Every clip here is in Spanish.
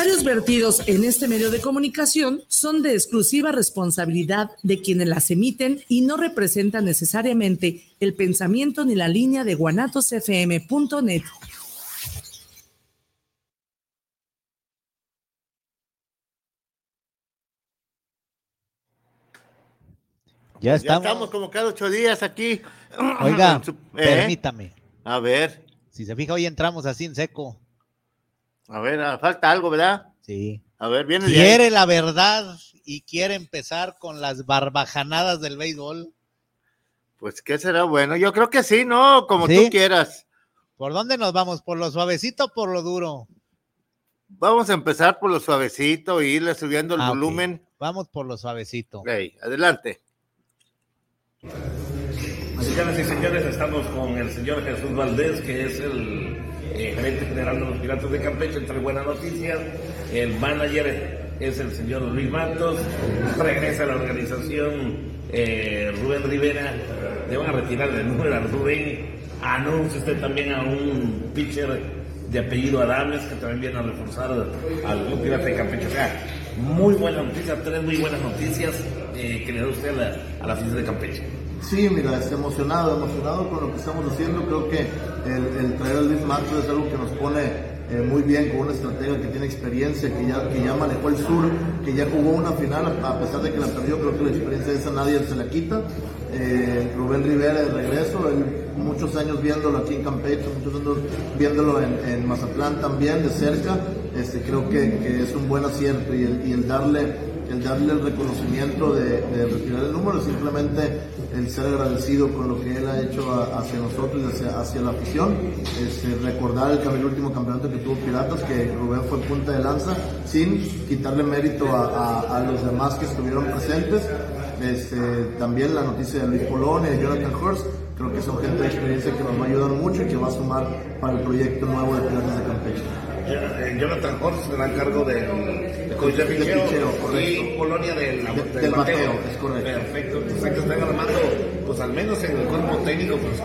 comentarios vertidos en este medio de comunicación son de exclusiva responsabilidad de quienes las emiten y no representan necesariamente el pensamiento ni la línea de guanatosfm.net. Ya estamos. Ya estamos como cada ocho días aquí. Oiga, ¿Eh? permítame. A ver. Si se fija, hoy entramos así en seco. A ver, ah, falta algo, ¿verdad? Sí. A ver, viene Quiere la verdad y quiere empezar con las barbajanadas del béisbol. Pues, ¿qué será bueno? Yo creo que sí, ¿no? Como tú quieras. ¿Por dónde nos vamos? ¿Por lo suavecito o por lo duro? Vamos a empezar por lo suavecito y irle subiendo el ah, volumen. Vamos por lo suavecito. adelante. Señoras y señores, estamos con el señor Jesús Valdés, que es el eh, gerente general de los Piratas de Campeche, entre buenas noticias. El manager es el señor Luis Matos. Regresa a la organización eh, Rubén Rivera. Le van a retirar el número a Rubén. Anuncia usted también a un pitcher de apellido Adames, que también viene a reforzar al Club Pirata de Campeche. O sea, muy buenas noticias, tres muy buenas noticias eh, que le da usted a la, a de Campeche. Sí, mira, estoy emocionado, emocionado con lo que estamos haciendo. Creo que el, traer al Luis Matos es algo que nos pone eh, muy bien con una estratega que tiene experiencia, que ya, que ya manejó el sur, que ya jugó una final, a pesar de que la perdió, creo que la experiencia esa nadie se la quita. Eh, Rubén Rivera de regreso, muchos años viéndolo aquí en Campeche, muchos años viéndolo en, Mazatlán también de cerca, este, creo que, es un buen acierto y el, y el darle el darle el reconocimiento de, retirar el número, simplemente el ser agradecido con lo que él ha hecho hacia nosotros y hacia, la afición. Este, recordar el, último campeonato que tuvo Piratas, que Rubén fue punta de lanza, sin quitarle mérito a, los demás que estuvieron presentes. Este, también la noticia de Luis Polón y de Jonathan Hurst, creo que son gente de experiencia que nos va a mucho y que va a sumar para el proyecto nuevo de Piratas de Campeche. Eh, Jonathan Horst será cargo del de, de y Polonia del, de, del, bateo. Es correcto. Perfecto. O sea que están armando, pues al menos en el cuerpo técnico, pues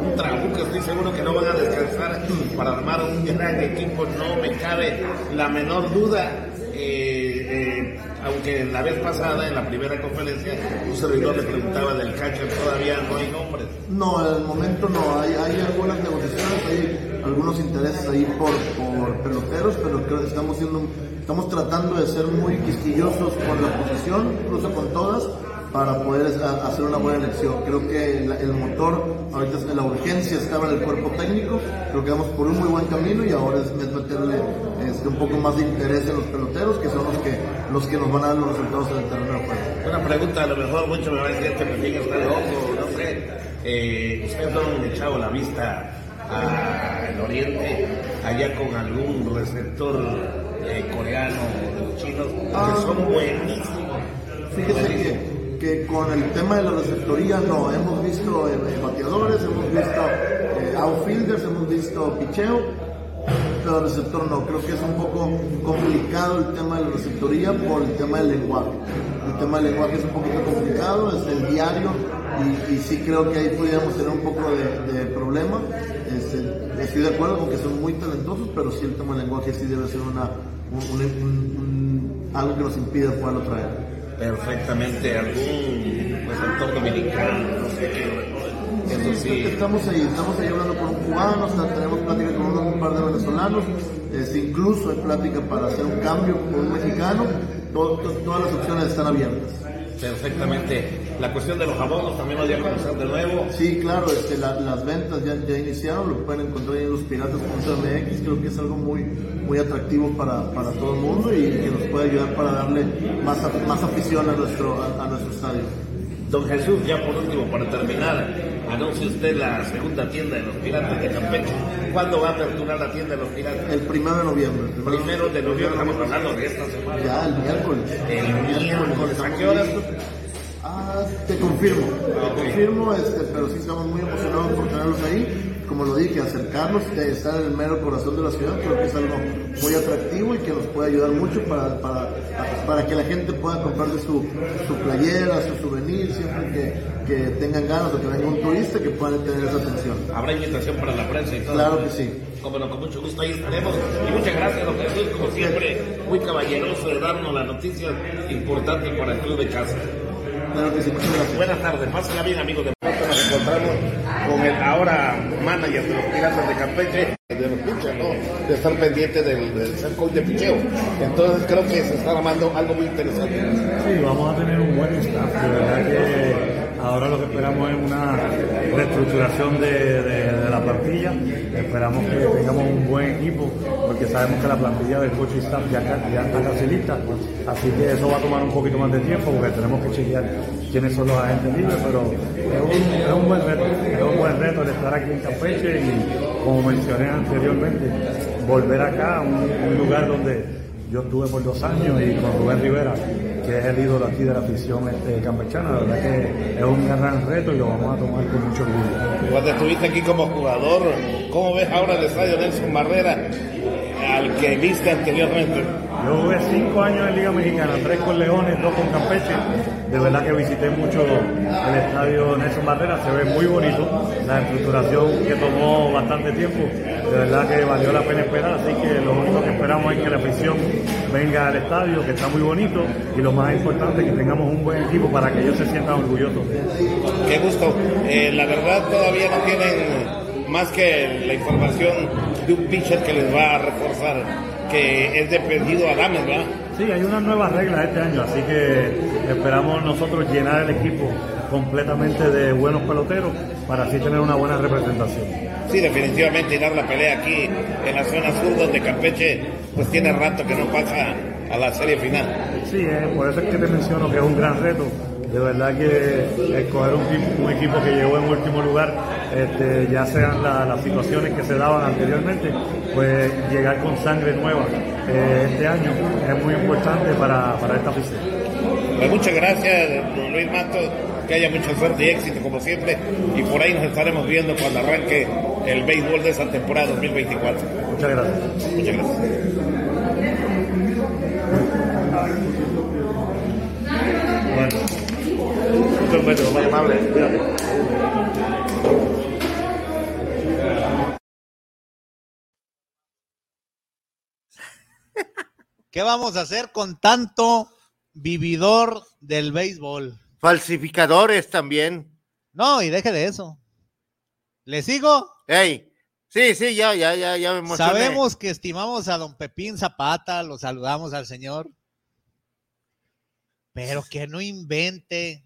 un trabuco, estoy seguro que no van a descansar para armar un gran equipo, no me cabe la menor duda. Eh, eh, aunque la vez pasada, en la primera conferencia, un servidor le preguntaba del catcher, todavía no hay nombres. No, al momento no, hay, hay algunas negociaciones, hay algunos intereses ahí por, por peloteros, pero creo que estamos, siendo, estamos tratando de ser muy quisquillosos con la posición, incluso con todas, para poder hacer una buena elección. Creo que el, motor, ahorita la urgencia estaba en el cuerpo técnico, creo que vamos por un muy buen camino y ahora es, meterle este, un poco más de interés en los peloteros, que son los que, los que nos van a dar los resultados en el terreno. Una pregunta, a lo mejor mucho me va a decir que me está loco, no sé. Eh, ustedes han echado la vista al oriente, allá con algún receptor eh, coreano o de los chinos, que ah. son buenísimos. Fíjese que que con el tema de la receptoría no, hemos visto eh, bateadores, hemos visto eh, outfielders, hemos visto picheo, pero el receptor no, creo que es un poco complicado el tema de la receptoría por el tema del lenguaje. Tema del lenguaje es un poquito complicado, es el diario y, sí creo que ahí podríamos tener un poco de, problema. Este, estoy de acuerdo con que son muy talentosos, pero sí el tema del lenguaje sí debe ser una, algo que nos impide poderlo traer perfectamente algún receptor dominicano, no sé qué. Eso sí. Estamos ahí, estamos ahí hablando con un cubano, tenemos plática con un par de venezolanos, este, incluso hay plática para hacer un cambio con un mexicano, todas las opciones están abiertas. Perfectamente. La cuestión de los jabones también lo a comenzar de nuevo. Sí, claro, este, las ventas ya, ya iniciaron, lo pueden encontrar en los piratas.mx, creo que es algo muy, muy atractivo para, para todo el mundo y que nos puede ayudar para darle más, más afición a nuestro, a, nuestro estadio. Don Jesús, ya por último, para terminar, anuncie usted la segunda tienda de los Piratas de Campeche. ¿Cuándo va a aperturar la tienda de los Piratas? El primero de noviembre. El primero, de noviembre, estamos hablando de esta semana. Ya, el miércoles. El miércoles, ¿a qué horas? Ah, te confirmo, te confirmo, este, pero sí estamos muy emocionados por tenerlos ahí como lo dije, acercarnos, estar en el mero corazón de la ciudad, creo que es algo muy atractivo y que nos puede ayudar mucho para, para, para que la gente pueda comprarse su, su playera, su souvenir, siempre que, que tengan ganas o que venga un turista que puedan tener esa atención. ¿Habrá invitación para la prensa y todo? Claro que sí. con mucho gusto ahí estaremos. Y muchas gracias, don Jesús, como siempre, muy caballeroso de darnos la noticia importante para el club de casa. Claro que sí, muchas gracias. Buenas tardes, pásenla bien amigos de encontramos con el ahora manager de los Piratas de Campeche, de los pitchers, ¿no? De estar pendiente del, del ser coach de picheo. Entonces creo que se está armando algo muy interesante. Sí, vamos a tener un buen staff. De verdad que ahora lo que esperamos es una reestructuración de, la plantilla. Esperamos que tengamos un buen equipo, porque sabemos que la plantilla del y staff ya, está casi lista. Así que eso va a tomar un poquito más de tiempo, porque tenemos que chequear quiénes son los agentes libres, pero es un, es un buen reto. Es un buen reto el estar aquí en Campeche y, como mencioné anteriormente, volver acá a un, un lugar donde yo estuve por dos años y con Rubén Rivera, que es el ídolo aquí de la afición este, campechana, la verdad que es un gran reto y lo vamos a tomar con mucho orgullo. Cuando estuviste aquí como jugador, ¿cómo ves ahora el estadio Nelson Barrera al que viste anteriormente? Yo jugué cinco años en Liga Mexicana, tres con Leones, dos con Campeche. De verdad que visité mucho el estadio Nelson Barrera, se ve muy bonito. La estructuración que tomó bastante tiempo, de verdad que valió la pena esperar. Así que lo único que esperamos es que la afición venga al estadio, que está muy bonito. Y lo más importante, que tengamos un buen equipo para que ellos se sientan orgullosos. Qué gusto. Eh, la verdad todavía no tienen más que la información de un pitcher que les va a reforzar, que es dependido a Dames, ¿verdad? Sí, hay unas nuevas reglas este año, así que esperamos nosotros llenar el equipo completamente de buenos peloteros para así tener una buena representación. Sí, definitivamente y dar la pelea aquí en la zona sur donde Campeche pues tiene rato que no pasa a la serie final. Sí, eh, por eso es que te menciono que es un gran reto. De verdad que escoger un, equipo- un equipo que llegó en último lugar, este, ya sean la- las situaciones que se daban anteriormente, pues llegar con sangre nueva eh, este año es muy importante para, para esta afición. Pues muchas gracias, don Luis Matos, que haya mucha suerte y éxito como siempre y por ahí nos estaremos viendo cuando arranque el béisbol de esa temporada 2024. Muchas gracias. Muchas gracias. Bueno, beso, muy amable. ¿Qué vamos a hacer con tanto vividor del béisbol? Falsificadores también. No, y deje de eso. ¿Le sigo? Ey, sí, sí, ya, ya, ya, ya me emocioné. Sabemos que estimamos a don Pepín Zapata, lo saludamos al señor, pero que no invente.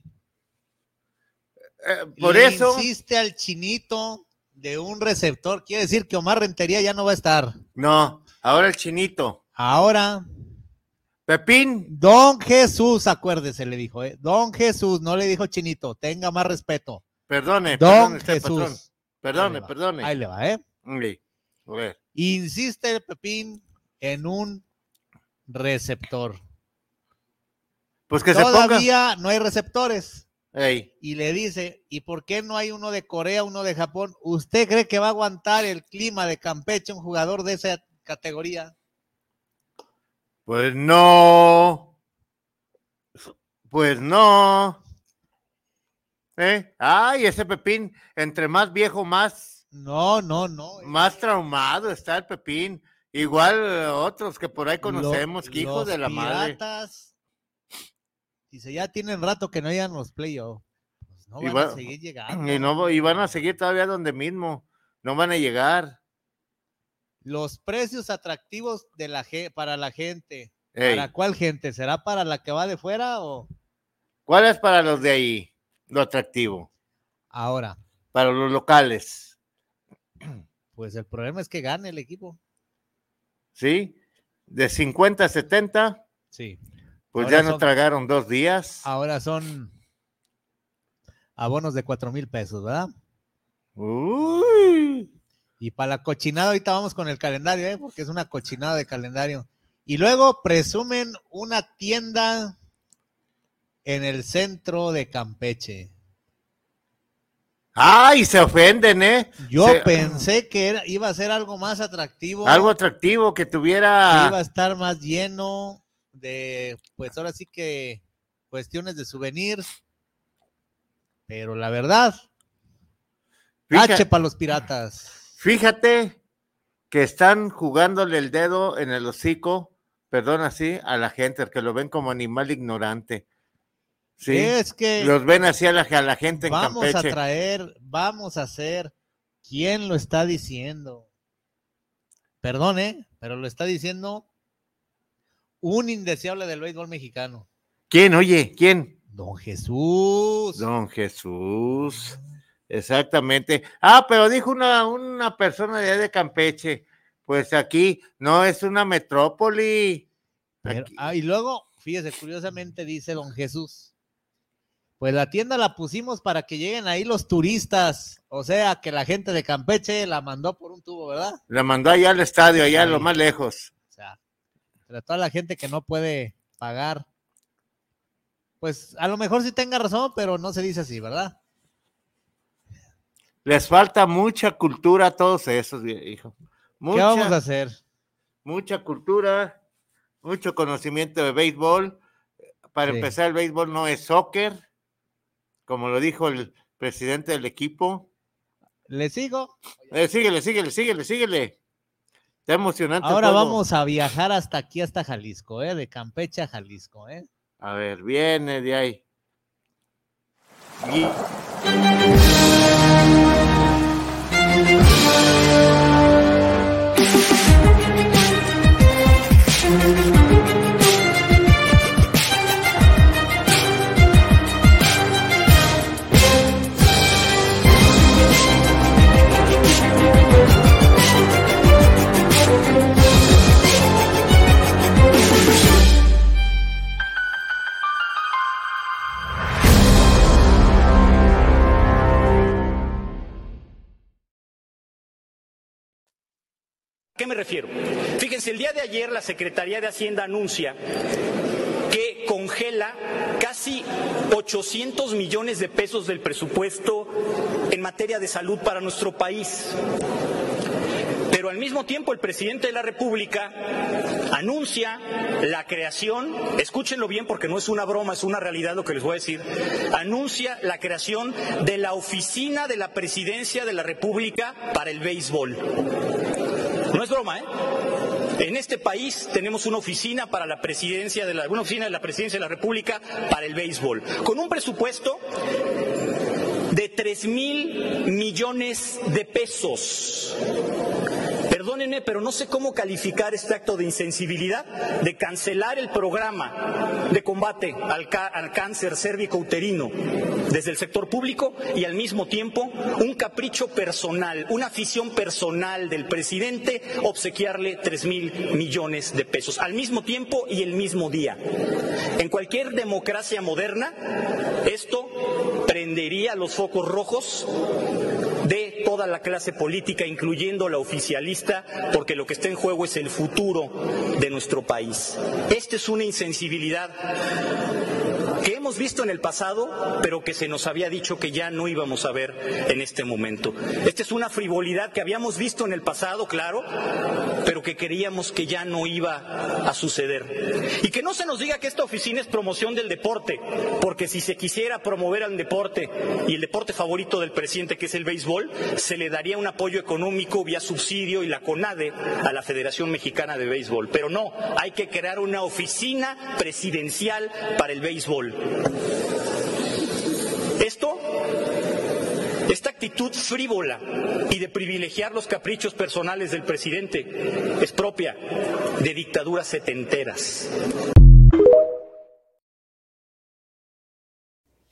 Eh, por Le eso, insiste al chinito de un receptor. Quiere decir que Omar Rentería ya no va a estar. no, ahora el chinito. Ahora, Pepín, Don Jesús, acuérdese, le dijo, ¿eh? Don Jesús, no le dijo chinito, tenga más respeto. perdone, Don perdone usted, Jesús. patrón. Perdone, Ahí perdone. Ahí le va, ¿eh? Sí, a ver. Insiste el Pepín en un receptor. Pues que se ponga. Todavía no hay receptores. Ey, Y le dice, ¿y por qué no hay uno de Corea, uno de Japón? ¿Usted cree que va a aguantar el clima de Campeche un jugador de esa categoría? pues no. Pues no. ¿Eh? Ay, ese Pepín, entre más viejo, más, No, no, no. más traumado está el Pepín. Igual eh, otros que por ahí conocemos, que hijos de la madre. Piratas, Dice, ya tienen rato que no llegan los playoffs. Pues no van a seguir llegando. Y, no, y van a seguir todavía donde mismo. No van a llegar. Los precios atractivos de la para la gente. Ey, ¿Para cuál gente? ¿Será para la que va de fuera o ¿Cuál es para los de ahí lo atractivo? ahora? Para los locales, Pues el problema es que gane el equipo. ¿sí? De 50 a 70, Sí. pues Ahora ya no son- tragaron dos días. Ahora son abonos de cuatro mil pesos, ¿verdad? Uy, Y para la cochinada, ahorita vamos con el calendario, ¿eh? porque es una cochinada de calendario. Y luego presumen una tienda en el centro de Campeche. ay, se ofenden, ¿eh? Yo Se- pensé que era- iba a ser algo más atractivo, Algo atractivo que que tuviera. iba a estar más lleno de, pues ahora sí que cuestiones de souvenirs. Pero la verdad, Fíjate, H para los piratas. fíjate que están jugándole el dedo en el hocico, perdón así, a la gente, que lo ven como animal ignorante. Sí, Es que los ven así a la, a la gente en vamos Campeche. a traer, vamos a hacer. ¿Quién lo está diciendo? Perdone, pero lo está diciendo un indeseable del béisbol mexicano. ¿Quién? Oye, ¿quién? Don Jesús. Don Jesús. Exactamente. Ah, pero dijo una, una persona de de Campeche, pues aquí no es una metrópoli. Pero- ah, y luego, fíjese, curiosamente dice don Jesús, pues la tienda la pusimos para que lleguen ahí los turistas, o sea, que la gente de Campeche la mandó por un tubo, ¿verdad? La mandó allá al estadio, allá a lo más lejos. O sea, para toda la gente que no puede pagar, pues a lo mejor sí tenga razón, pero no se dice así, ¿verdad? Les falta mucha cultura a todos esos, hijo. ¿Qué vamos a hacer? mucha cultura, mucho conocimiento de béisbol. Para Sí. empezar, el béisbol no es soccer, como lo dijo el presidente del equipo. ¿Le sigo? Eh, síguele, síguele, síguele, síguele. Está emocionante. Ahora vamos a viajar hasta aquí, hasta Jalisco, ¿eh? De Campeche a Jalisco, ¿eh? A ver, viene de ahí. Y- refiero? Fíjense, el día de ayer la Secretaría de Hacienda anuncia que congela casi 800 millones de pesos del presupuesto en materia de salud para nuestro país. Pero al mismo tiempo el presidente de la República anuncia la creación, escúchenlo bien porque no es una broma, es una realidad lo que les voy a decir, anuncia la creación de la oficina de la presidencia de la República para el béisbol. Es broma, ¿eh? En este país tenemos una oficina para la presidencia de la, oficina de la presidencia de la República para el béisbol, con un presupuesto de 3 mil millones de pesos. Perdónenme, pero no sé cómo calificar este acto de insensibilidad de cancelar el programa de combate al, cáncer cérvico-uterino desde el sector público y al mismo tiempo un capricho personal, una afición personal del presidente obsequiarle 3 mil millones de pesos al mismo tiempo y el mismo día. En cualquier democracia moderna, esto prendería los focos rojos de toda la clase política, incluyendo la oficialista, porque lo que está en juego es el futuro de nuestro país. Esta es una insensibilidad que hemos visto en el pasado, pero que se nos había dicho que ya no íbamos a ver en este momento. Esta es una frivolidad que habíamos visto en el pasado, claro, pero que creíamos que ya no iba a suceder. Y que no se nos diga que esta oficina es promoción del deporte, porque si se quisiera promover al deporte y el deporte favorito del presidente, que es el béisbol, se le daría un apoyo económico vía subsidio y la CONADE a la Federación Mexicana de Béisbol. Pero no, hay que crear una oficina presidencial para el béisbol. Esto esta actitud frívola y de privilegiar los caprichos personales del presidente es propia de dictaduras setenteras.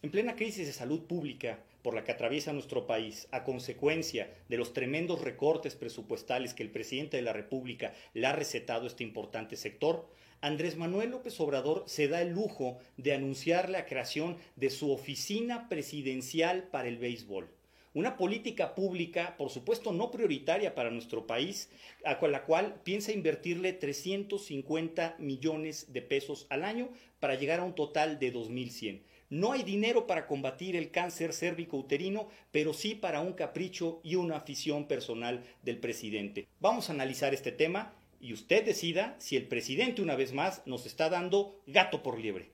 En plena crisis de salud pública por la que atraviesa nuestro país, a consecuencia de los tremendos recortes presupuestales que el presidente de la República le ha recetado a este importante sector, Andrés Manuel López Obrador se da el lujo de anunciar la creación de su oficina presidencial para el béisbol. Una política pública, por supuesto, no prioritaria para nuestro país, a la cual piensa invertirle 350 millones de pesos al año para llegar a un total de 2.100. No hay dinero para combatir el cáncer cérvico-uterino, pero sí para un capricho y una afición personal del presidente. Vamos a analizar este tema y usted decida si el presidente una vez más nos está dando gato por liebre.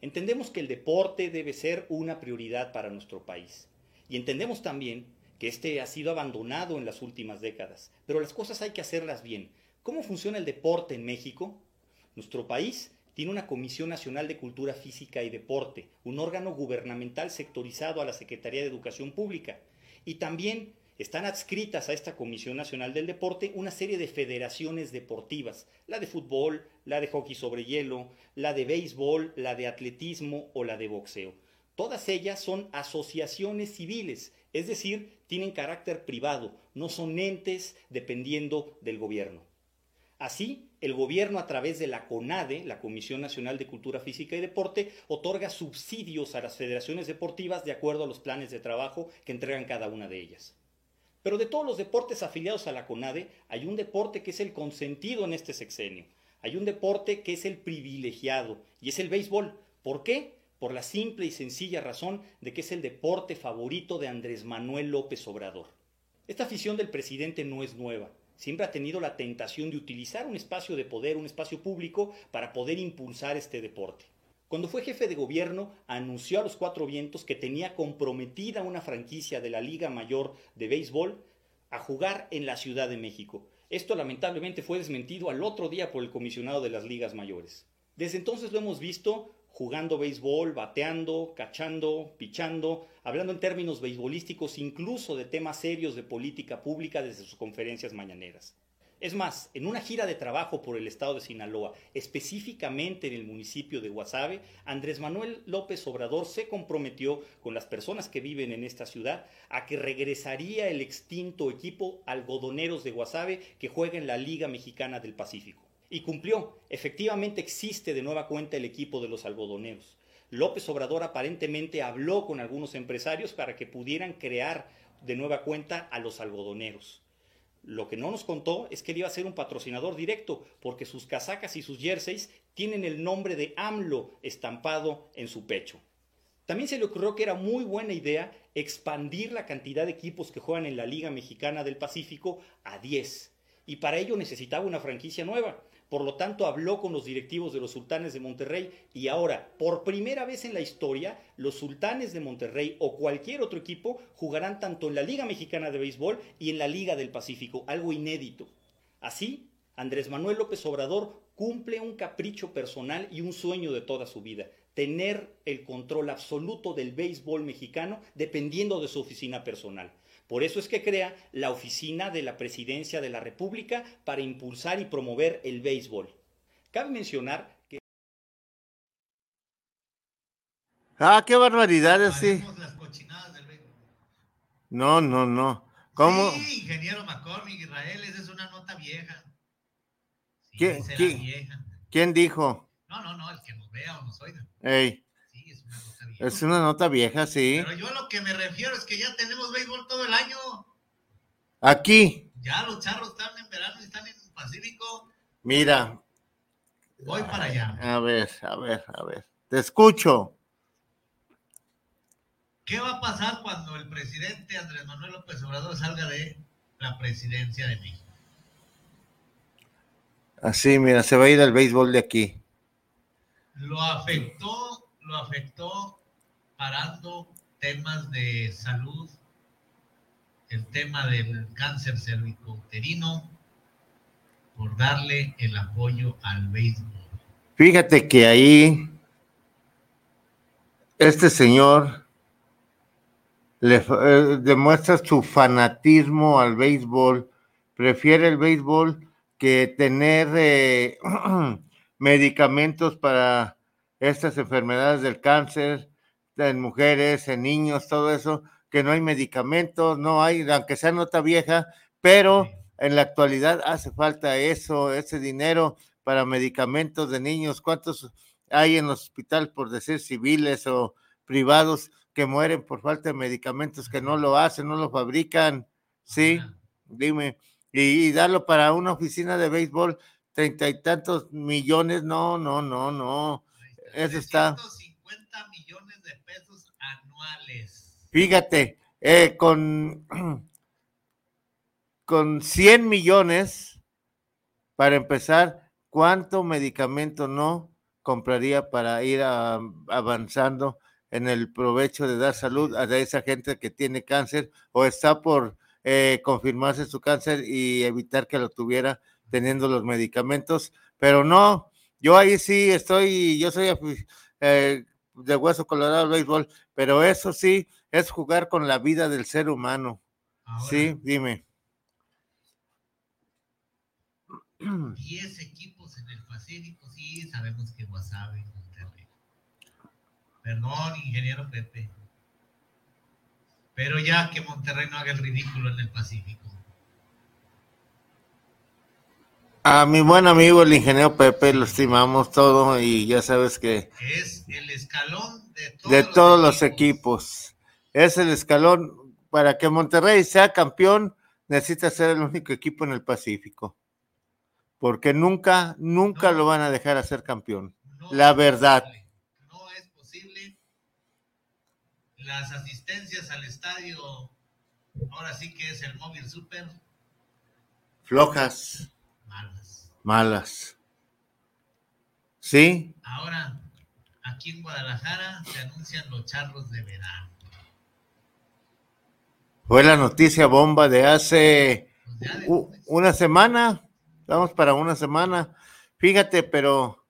Entendemos que el deporte debe ser una prioridad para nuestro país. Y entendemos también que este ha sido abandonado en las últimas décadas. Pero las cosas hay que hacerlas bien. ¿Cómo funciona el deporte en México? Nuestro país tiene una Comisión Nacional de Cultura Física y Deporte, un órgano gubernamental sectorizado a la Secretaría de Educación Pública. Y también están adscritas a esta Comisión Nacional del Deporte una serie de federaciones deportivas, la de fútbol, la de hockey sobre hielo, la de béisbol, la de atletismo o la de boxeo. Todas ellas son asociaciones civiles, es decir, tienen carácter privado, no son entes dependiendo del gobierno. Así, el gobierno a través de la CONADE, la Comisión Nacional de Cultura Física y Deporte, otorga subsidios a las federaciones deportivas de acuerdo a los planes de trabajo que entregan cada una de ellas. Pero de todos los deportes afiliados a la CONADE, hay un deporte que es el consentido en este sexenio. Hay un deporte que es el privilegiado y es el béisbol. ¿Por qué? Por la simple y sencilla razón de que es el deporte favorito de Andrés Manuel López Obrador. Esta afición del presidente no es nueva. Siempre ha tenido la tentación de utilizar un espacio de poder, un espacio público, para poder impulsar este deporte. Cuando fue jefe de gobierno, anunció a los cuatro vientos que tenía comprometida una franquicia de la Liga Mayor de Béisbol a jugar en la Ciudad de México. Esto lamentablemente fue desmentido al otro día por el comisionado de las ligas mayores. Desde entonces lo hemos visto jugando béisbol, bateando, cachando, pichando, hablando en términos beisbolísticos, incluso de temas serios de política pública desde sus conferencias mañaneras. Es más, en una gira de trabajo por el estado de Sinaloa, específicamente en el municipio de Guasave, Andrés Manuel López Obrador se comprometió con las personas que viven en esta ciudad a que regresaría el extinto equipo algodoneros de Guasave que juega en la Liga Mexicana del Pacífico. Y cumplió, efectivamente existe de nueva cuenta el equipo de los algodoneros. López Obrador aparentemente habló con algunos empresarios para que pudieran crear de nueva cuenta a los algodoneros. Lo que no nos contó es que él iba a ser un patrocinador directo, porque sus casacas y sus jerseys tienen el nombre de AMLO estampado en su pecho. También se le ocurrió que era muy buena idea expandir la cantidad de equipos que juegan en la Liga Mexicana del Pacífico a 10. Y para ello necesitaba una franquicia nueva. Por lo tanto, habló con los directivos de los Sultanes de Monterrey y ahora, por primera vez en la historia, los Sultanes de Monterrey o cualquier otro equipo jugarán tanto en la Liga Mexicana de Béisbol y en la Liga del Pacífico, algo inédito. Así, Andrés Manuel López Obrador cumple un capricho personal y un sueño de toda su vida, tener el control absoluto del béisbol mexicano dependiendo de su oficina personal. Por eso es que crea la oficina de la Presidencia de la República para impulsar y promover el béisbol. Cabe mencionar que... Ah, qué barbaridad, sí. No, no, no. ¿Cómo? Sí, ingeniero McCormick, Israel, esa es una nota vieja. ¿Quién, ¿quién, dijo? No, no, no, el que nos vea o nos oiga. Ey. Es una nota vieja, sí. Pero yo a lo que me refiero es que ya tenemos béisbol todo el año. Aquí. Ya los charros están en verano y están en el Pacífico. Mira. Voy para allá. A ver, a ver, a ver. Te escucho. ¿Qué va a pasar cuando el presidente Andrés Manuel López Obrador salga de la presidencia de México? Así, mira, se va a ir al béisbol de aquí. Lo afectó, lo afectó parando temas de salud, el tema del cáncer cervicouterino, por darle el apoyo al béisbol. Fíjate que ahí este señor le eh, demuestra su fanatismo al béisbol, prefiere el béisbol que tener eh, medicamentos para estas enfermedades del cáncer, en mujeres, en niños, todo eso, que no hay medicamentos, no hay, aunque sea nota vieja, pero en la actualidad hace falta eso, ese dinero para medicamentos de niños. ¿Cuántos hay en los hospitales, por decir civiles o privados, que mueren por falta de medicamentos, que no lo hacen, no lo fabrican? Sí, dime. Y, y darlo para una oficina de béisbol, treinta y tantos millones, no, no, no, no. Eso está. Fíjate, eh, con, con 100 millones, para empezar, ¿cuánto medicamento no compraría para ir a- avanzando en el provecho de dar salud a esa gente que tiene cáncer o está por eh, confirmarse su cáncer y evitar que lo tuviera teniendo los medicamentos, pero no, yo ahí sí estoy, yo soy eh, de hueso colorado al béisbol, pero eso sí es jugar con la vida del ser humano. Ahora, Sí, dime. 10 equipos en el Pacífico, sí, sabemos que Monterrey. Perdón, ingeniero Pepe. Pero ya que Monterrey no haga el ridículo en el Pacífico. A mi buen amigo el ingeniero Pepe lo estimamos todo y ya sabes que Es el escalón de todos, de todos los equipos es el escalón para que Monterrey sea campeón necesita ser el único equipo en el Pacífico porque nunca nunca No. lo van a dejar a ser campeón No la verdad. No es posible. Las asistencias al estadio, ahora sí que es el móvil super, flojas malas. malas sí Ahora, aquí en Guadalajara se anuncian los charros de verano. fue la noticia bomba de hace Pues de una semana, vamos para una semana. Fíjate, pero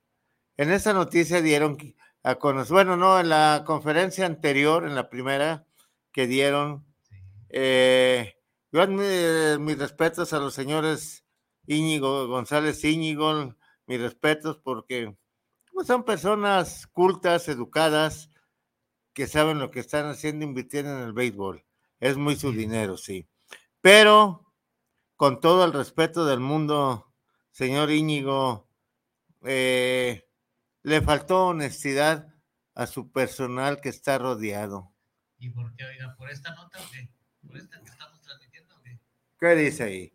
en esa noticia dieron a conocer, bueno, no, en la conferencia anterior, en la primera que dieron, Sí. eh, yo mis respetos a los señores Íñigo González Íñigo, mis respetos porque pues, son personas cultas, educadas, que saben lo que están haciendo, invirtiendo en el béisbol. Es muy su dinero, sí. Pero con todo el respeto del mundo, señor Íñigo, eh, le faltó honestidad a su personal que está rodeado. ¿Y por qué, oiga, por esta nota o qué? ¿Por esta que estamos transmitiendo o qué? ¿Qué dice ahí?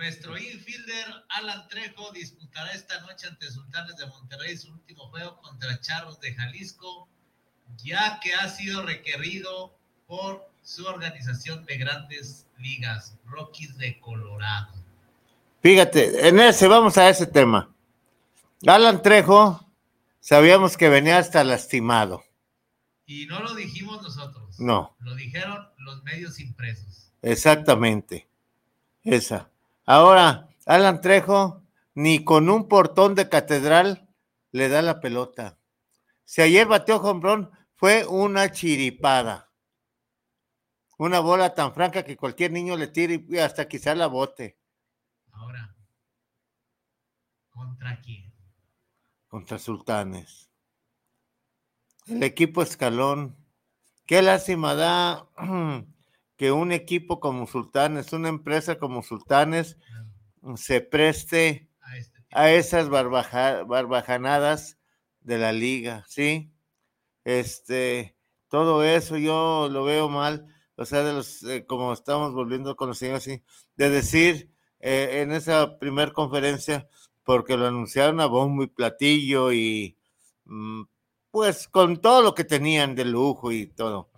Nuestro infielder Alan Trejo disputará esta noche ante Sultanes de Monterrey su último juego contra Charros de Jalisco, ya que ha sido requerido por su organización de grandes ligas, Rockies de Colorado. Fíjate, en ese, vamos a ese tema. Alan Trejo, sabíamos que venía hasta lastimado. Y no lo dijimos nosotros. No. Lo dijeron los medios impresos. Exactamente. Esa. Ahora, Alan Trejo, ni con un portón de catedral le da la pelota. Si ayer bateó hombrón, fue una chiripada. Una bola tan franca que cualquier niño le tire y hasta quizá la bote Ahora, ¿contra quién? contra Sultanes. El equipo escalón. Qué lástima da que un equipo como Sultanes, una empresa como Sultanes, se preste A este esas barbaja- barbajanadas de la liga, ¿sí? Este, todo eso yo lo veo mal, o sea, de los, eh, como estamos volviendo con los señores, sí, de decir eh, en esa primer conferencia, porque lo anunciaron a bombo y platillo y mm, pues con todo lo que tenían de lujo y todo,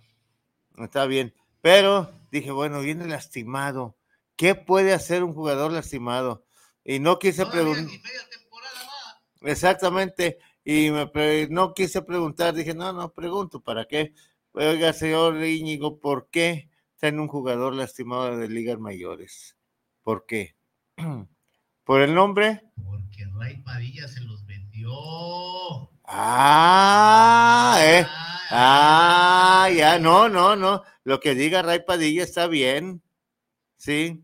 está bien, pero dije, bueno, viene lastimado, ¿qué puede hacer un jugador lastimado? Y no quise preguntar. Exactamente. Y me pre- no quise preguntar, dije, no, no pregunto, ¿para qué? Oiga, señor Íñigo, ¿por qué tiene un jugador lastimado de ligas mayores? ¿Por qué? ¿Por el nombre? Porque Ray Padilla se los vendió. Ah, eh. Ah, Ah, ya, no, no, no. Lo que diga Ray Padilla está bien. Sí.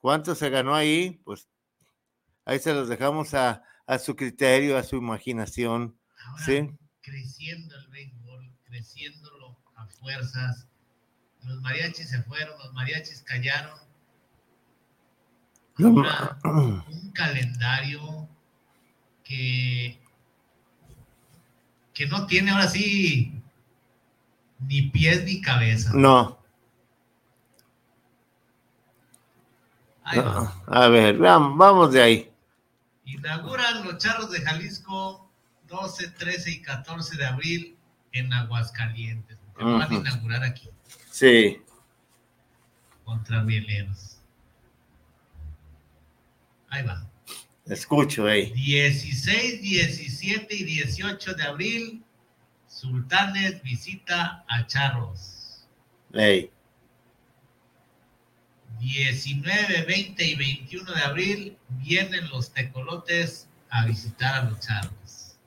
¿Cuánto se ganó ahí? Pues ahí se los dejamos a, a su criterio, a su imaginación. Ahora, Sí. creciendo el béisbol, creciéndolo a fuerzas. Los mariachis se fueron, los mariachis callaron. Ahora, un calendario que, que no tiene ahora sí ni pies ni cabeza. No. Ahí va. A ver, veamos, vamos de ahí. Inauguran los Charros de Jalisco 12, 13 y 14 de abril en Aguascalientes. Que lo van a inaugurar aquí Sí. contra Rieleros. Ahí va. Escucho, ey. 16, 17 y 18 de abril, Sultanes visita a Charros. Ey. 19, 20 y 21 de abril vienen los tecolotes a visitar a los charros.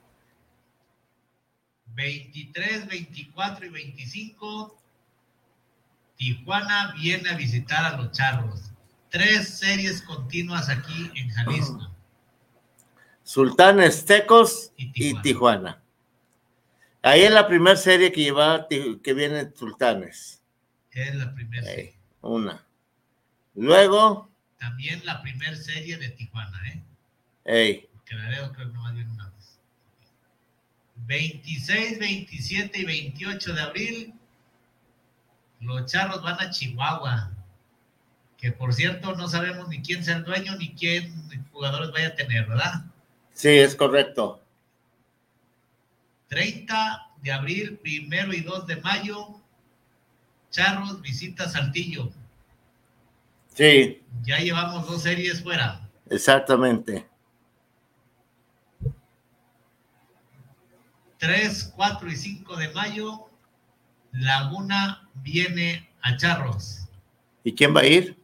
23, 24 y 25, Tijuana viene a visitar a los charros. Tres series continuas aquí en Jalisco. Sultanes, Tecos Y y Tijuana. Ahí es la primera serie que lleva que viene Sultanes. Es la primera serie. una. Luego, También la primera serie de Tijuana, ¿eh? ey, Que la veo creo que una vez. 26, 27 y 28 de abril, los charros van a Chihuahua. Que por cierto, no sabemos ni quién sea el dueño ni quién jugadores vaya a tener, ¿verdad? sí, es correcto. 30 de abril, primero y 2 de mayo, Charros visita Saltillo. Sí, Ya llevamos dos series fuera. exactamente. 3, 4 y 5 de mayo, Laguna viene a Charros. ¿Y quién va a ir?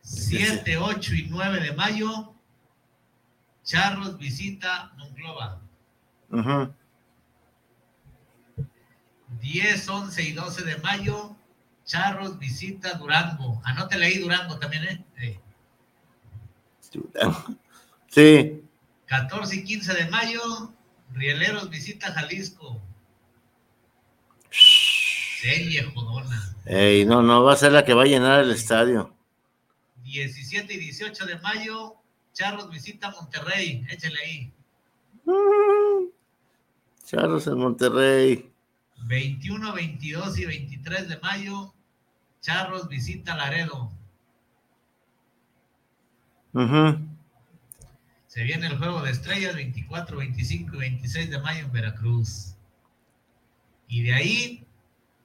7, 8 y 9 de mayo, Charros visita Monclova. Ujú. 10, 11 y 12 de mayo, Charros visita Durango. Anótele ahí Durango también, ¿eh? Sí. Sí, 14 y 15 de mayo, Rieleros visita Jalisco. Serie jodona. ey, no, no va a ser la que va a llenar el estadio. 17 y 18 de mayo, Charros visita Monterrey. Échale ahí. Charros en Monterrey. 21, 22 y 23 de mayo, Charros visita Laredo. Se viene el juego de estrellas 24, 25 y 26 de mayo en Veracruz. Y de ahí,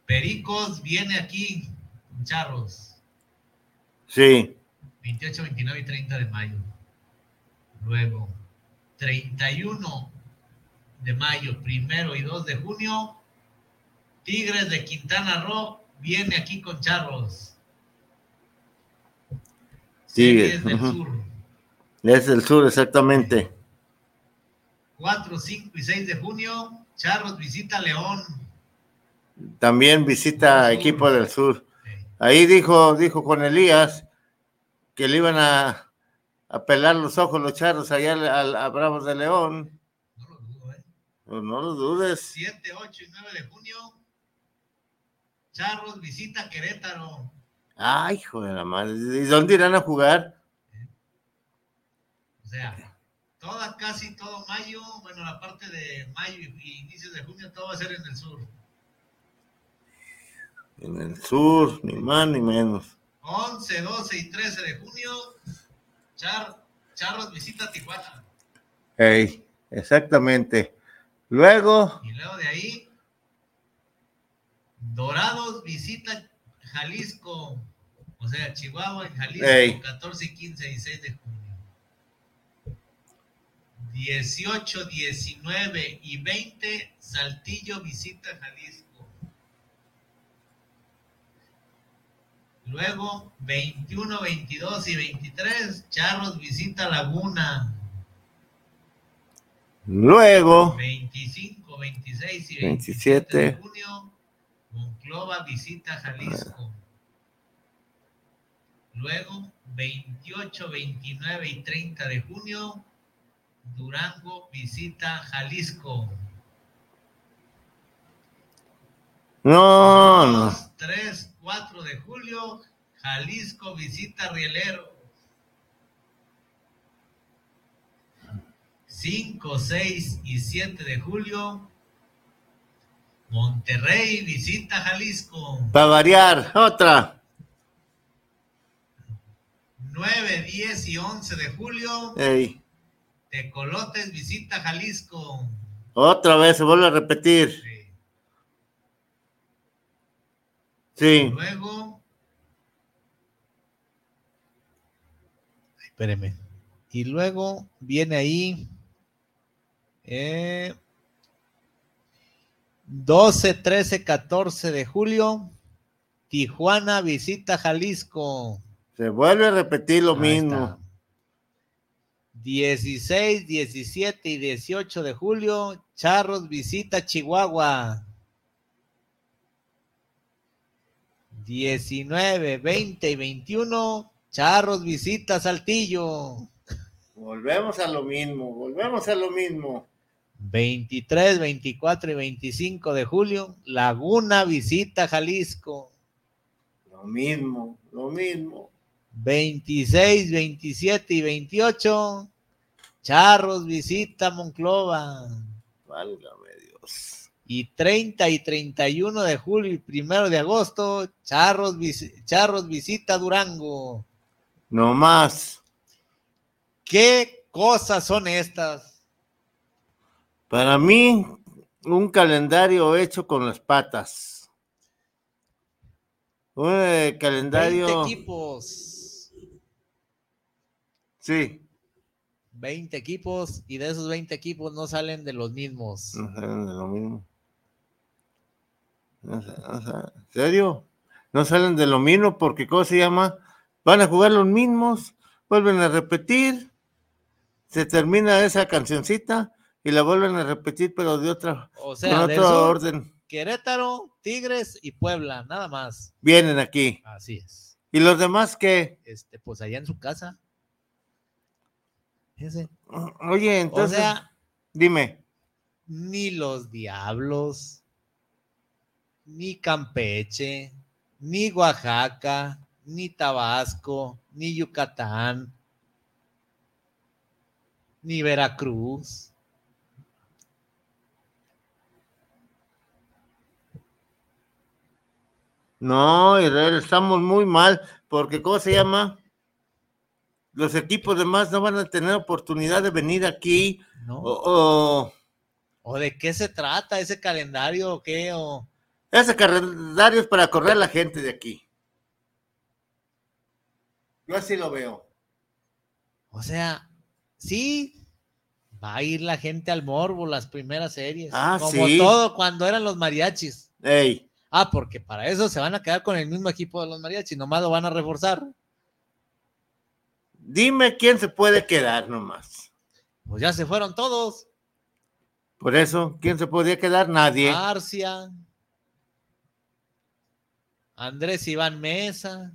Pericos viene aquí, con Charros. Sí, 28, 29 y 30 de mayo. Luego, 31 de mayo, primero y 2 de junio, Tigres de Quintana Roo viene aquí con Charros. Tigres, Series del ujú. Sur. es del sur, exactamente. 4, 5 y 6 de junio, Charros visita León. También visita Del sur. equipo del sur. Ahí dijo, dijo con Elías que le iban a, a pelar los ojos los charros allá al- al- a, Bravos de León. no lo dudo, ¿eh? Pues no lo dudes. 7, 8 y 9 de junio, Charros visita Querétaro. Ay, hijo de la madre. ¿Y dónde irán a jugar? O sea, toda, casi todo mayo, bueno, la parte de mayo y, y inicios de junio, todo va a ser en el sur. En el sur, ni más ni menos. 11, 12 y 13 de junio, Char, Charros visita Tijuana. Exactamente. Luego, Y luego de ahí, Dorados visita Jalisco. O sea, Chihuahua en Jalisco, Ey. 14, 15 y 6 de junio. 18, 19 y 20, Saltillo visita Jalisco. Luego, 21, 22 y 23, Charros visita Laguna. luego, 25, 26 y 27. 27 de junio, Monclova visita Jalisco. Luego, 28, 29 y 30 de junio, Durango visita Jalisco. no, no. 3, 4 de julio, Jalisco visita Rielero. 5, 6 y 7 de julio, Monterrey visita Jalisco. Para variar, otra. 9, 10 y 11 de julio, Ey, Tecolotes visita Jalisco. otra vez se vuelve a repetir. Sí. Luego, espéreme. Y luego viene ahí eh, 12, 13, 14 de julio. Tijuana visita Jalisco. Se vuelve a repetir lo Ahí mismo. está. 16, 17 y 18 de julio, Charros visita Chihuahua. 19, 20 y 21, Charros visita Saltillo. Volvemos a lo mismo, volvemos a lo mismo. 23, 24 y 25 de julio, Laguna visita Jalisco. Lo mismo, lo mismo. 26, 27 y 28, Charros visita Monclova. Válgame. Y 30 y 31 de julio y primero de agosto, Charros, Charros visita Durango. No más. ¿Qué cosas son estas? Para mí, un calendario hecho con las patas. Un eh, 20 calendario. equipos. Sí, 20 equipos y de esos 20 equipos no salen de los mismos. no salen de lo mismo. ¿En serio? No salen de lo mismo porque, ¿cómo se llama? Van a jugar los mismos, vuelven a repetir, se termina esa cancioncita y la vuelven a repetir, pero de otra, O sea, con del otro orden. Querétaro, Tigres y Puebla, nada más. Vienen aquí. Así es. ¿Y los demás qué? Este, pues allá en su casa. Ese. Oye, entonces, o sea, dime. ni los diablos, ni Campeche, ni Oaxaca, ni Tabasco, ni Yucatán, ni Veracruz. No, Israel, estamos muy mal, porque ¿cómo se llama? Los equipos demás no van a tener oportunidad de venir aquí. ¿no? O, o- ¿O de qué se trata ese calendario o qué? O, ese calendario es para correr a la gente de aquí. Yo así lo veo. o sea, sí, va a ir la gente al morbo las primeras series. Ah, como sí. todo cuando eran los mariachis. Ey, Ah, porque para eso se van a quedar con el mismo equipo de los mariachis, nomás lo van a reforzar. dime quién se puede quedar nomás. Pues ya se fueron todos. Por eso, ¿quién se podía quedar? Nadie. Marcia, Andrés Iván Mesa,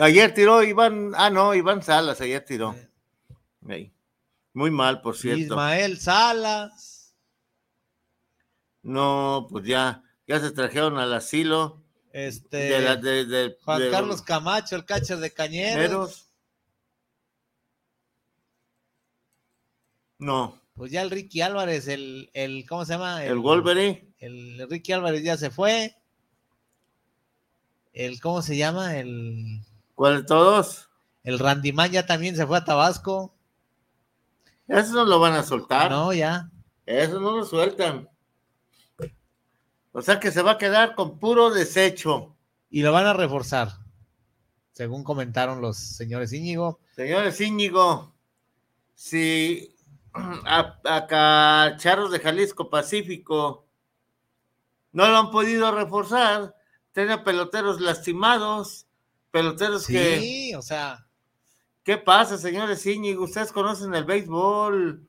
Ayer tiró Iván, ah no, Iván Salas, ayer tiró. Muy mal, por cierto. Ismael Salas, No, pues ya, ya se trajeron al asilo este, de la, de, de- Juan Carlos Camacho, el catcher de Cañeros. No, Pues ya el Ricky Álvarez, el, el ¿cómo se llama? el Wolverine, El Ricky Álvarez ya se fue. El, ¿cómo se llama? El, ¿cuál de todos? el Randy Man ya también se fue a Tabasco. Eso no lo van a soltar. No, ya. Eso no lo sueltan. O sea que se va a quedar con puro desecho. Y lo van a reforzar, según comentaron los señores Íñigo. Señores Íñigo, si a, a Charros de Jalisco Pacífico no lo han podido reforzar, tiene peloteros lastimados, peloteros que... Sí, o sea, ¿Qué pasa, señores Íñigo? Ustedes conocen el béisbol.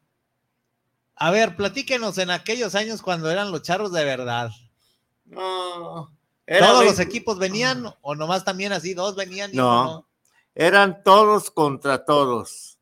a ver, platíquenos en aquellos años cuando eran los charros de verdad. No. era ¿Todos los equipos venían o nomás también así dos venían? y No. uno Eran todos contra todos.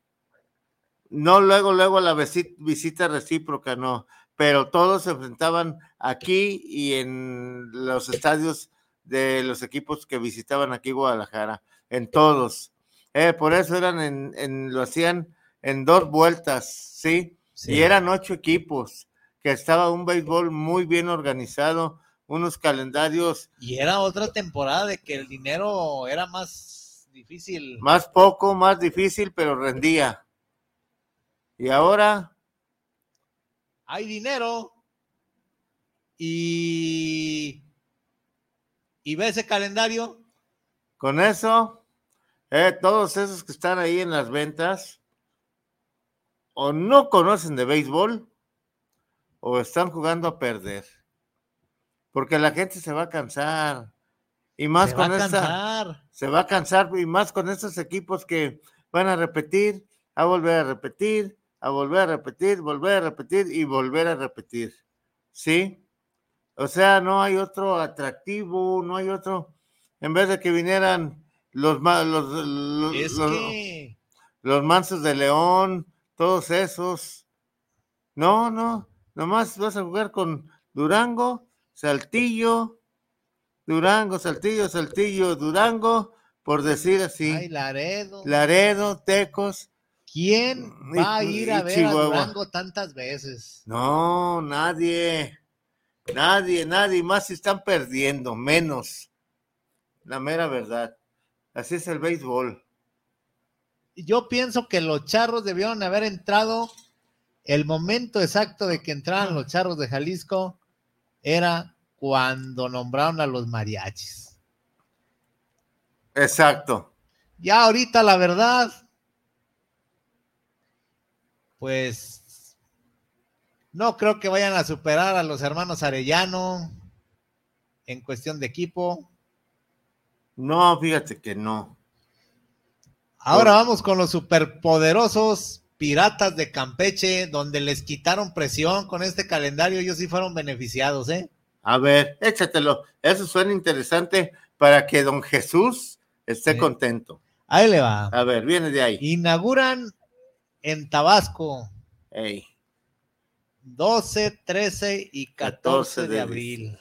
No luego, luego la visi- visita recíproca, no. Pero todos se enfrentaban aquí y en los estadios de los equipos que visitaban aquí Guadalajara. En todos. Eh, por eso eran en, en- lo hacían en dos vueltas, ¿sí? Sí. Y eran ocho equipos, que estaba un béisbol muy bien organizado, unos calendarios Y era otra temporada de que el dinero era más difícil. más poco, más difícil, pero rendía. Y ahora, Hay dinero y y ve ese calendario. con eso, Eh, todos esos que están ahí en las ventas o no conocen de béisbol o están jugando a perder. Porque la gente se va a cansar. Y más Se con va a esta. cansar. Se va a cansar y más con estos equipos que van a repetir, a volver a repetir, a volver a repetir, volver a repetir y volver a repetir. ¿Sí? O sea, no hay otro atractivo, no hay otro. En vez de que vinieran los, los, los, Es los- que los mansos de León, todos esos. No, no, nomás vas a jugar con Durango, Saltillo, Durango, Saltillo, Saltillo, Durango, por decir así. ay, Laredo. Laredo, Tecos. ¿Quién y- va a ir a ver a. Durango tantas veces? No, nadie. Nadie, nadie, más si están perdiendo, menos. La mera verdad. Así es el béisbol. Yo pienso que los charros debieron haber entrado. El momento exacto de que entraran los charros de Jalisco era cuando nombraron a los mariachis. Exacto. Ya ahorita la verdad, pues no creo que vayan a superar a los hermanos Arellano en cuestión de equipo. No, fíjate que no. Ahora vamos con los superpoderosos piratas de Campeche, donde les quitaron presión con este calendario. Ellos sí fueron beneficiados, ¿eh? A ver, échatelo. Eso suena interesante para que don Jesús esté Sí. contento. Ahí le va. A ver, viene de ahí. Inauguran en Tabasco Ey, 12, 13 y 14 de de abril.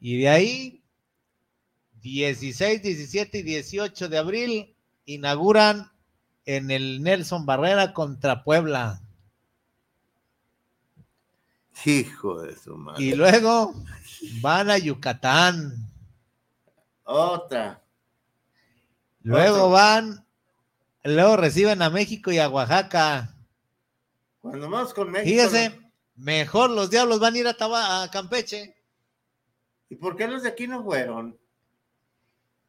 Y de ahí, 16, 17 y 18 de abril, inauguran en el Nelson Barrera contra Puebla. Hijo de su madre. Y luego van a Yucatán. Otra. Luego Otro. van, luego reciben a México y a Oaxaca. Cuando vamos con México. Fíjese, mejor los diablos van a ir a, Taba- a Campeche. ¿Y por qué los de aquí no fueron?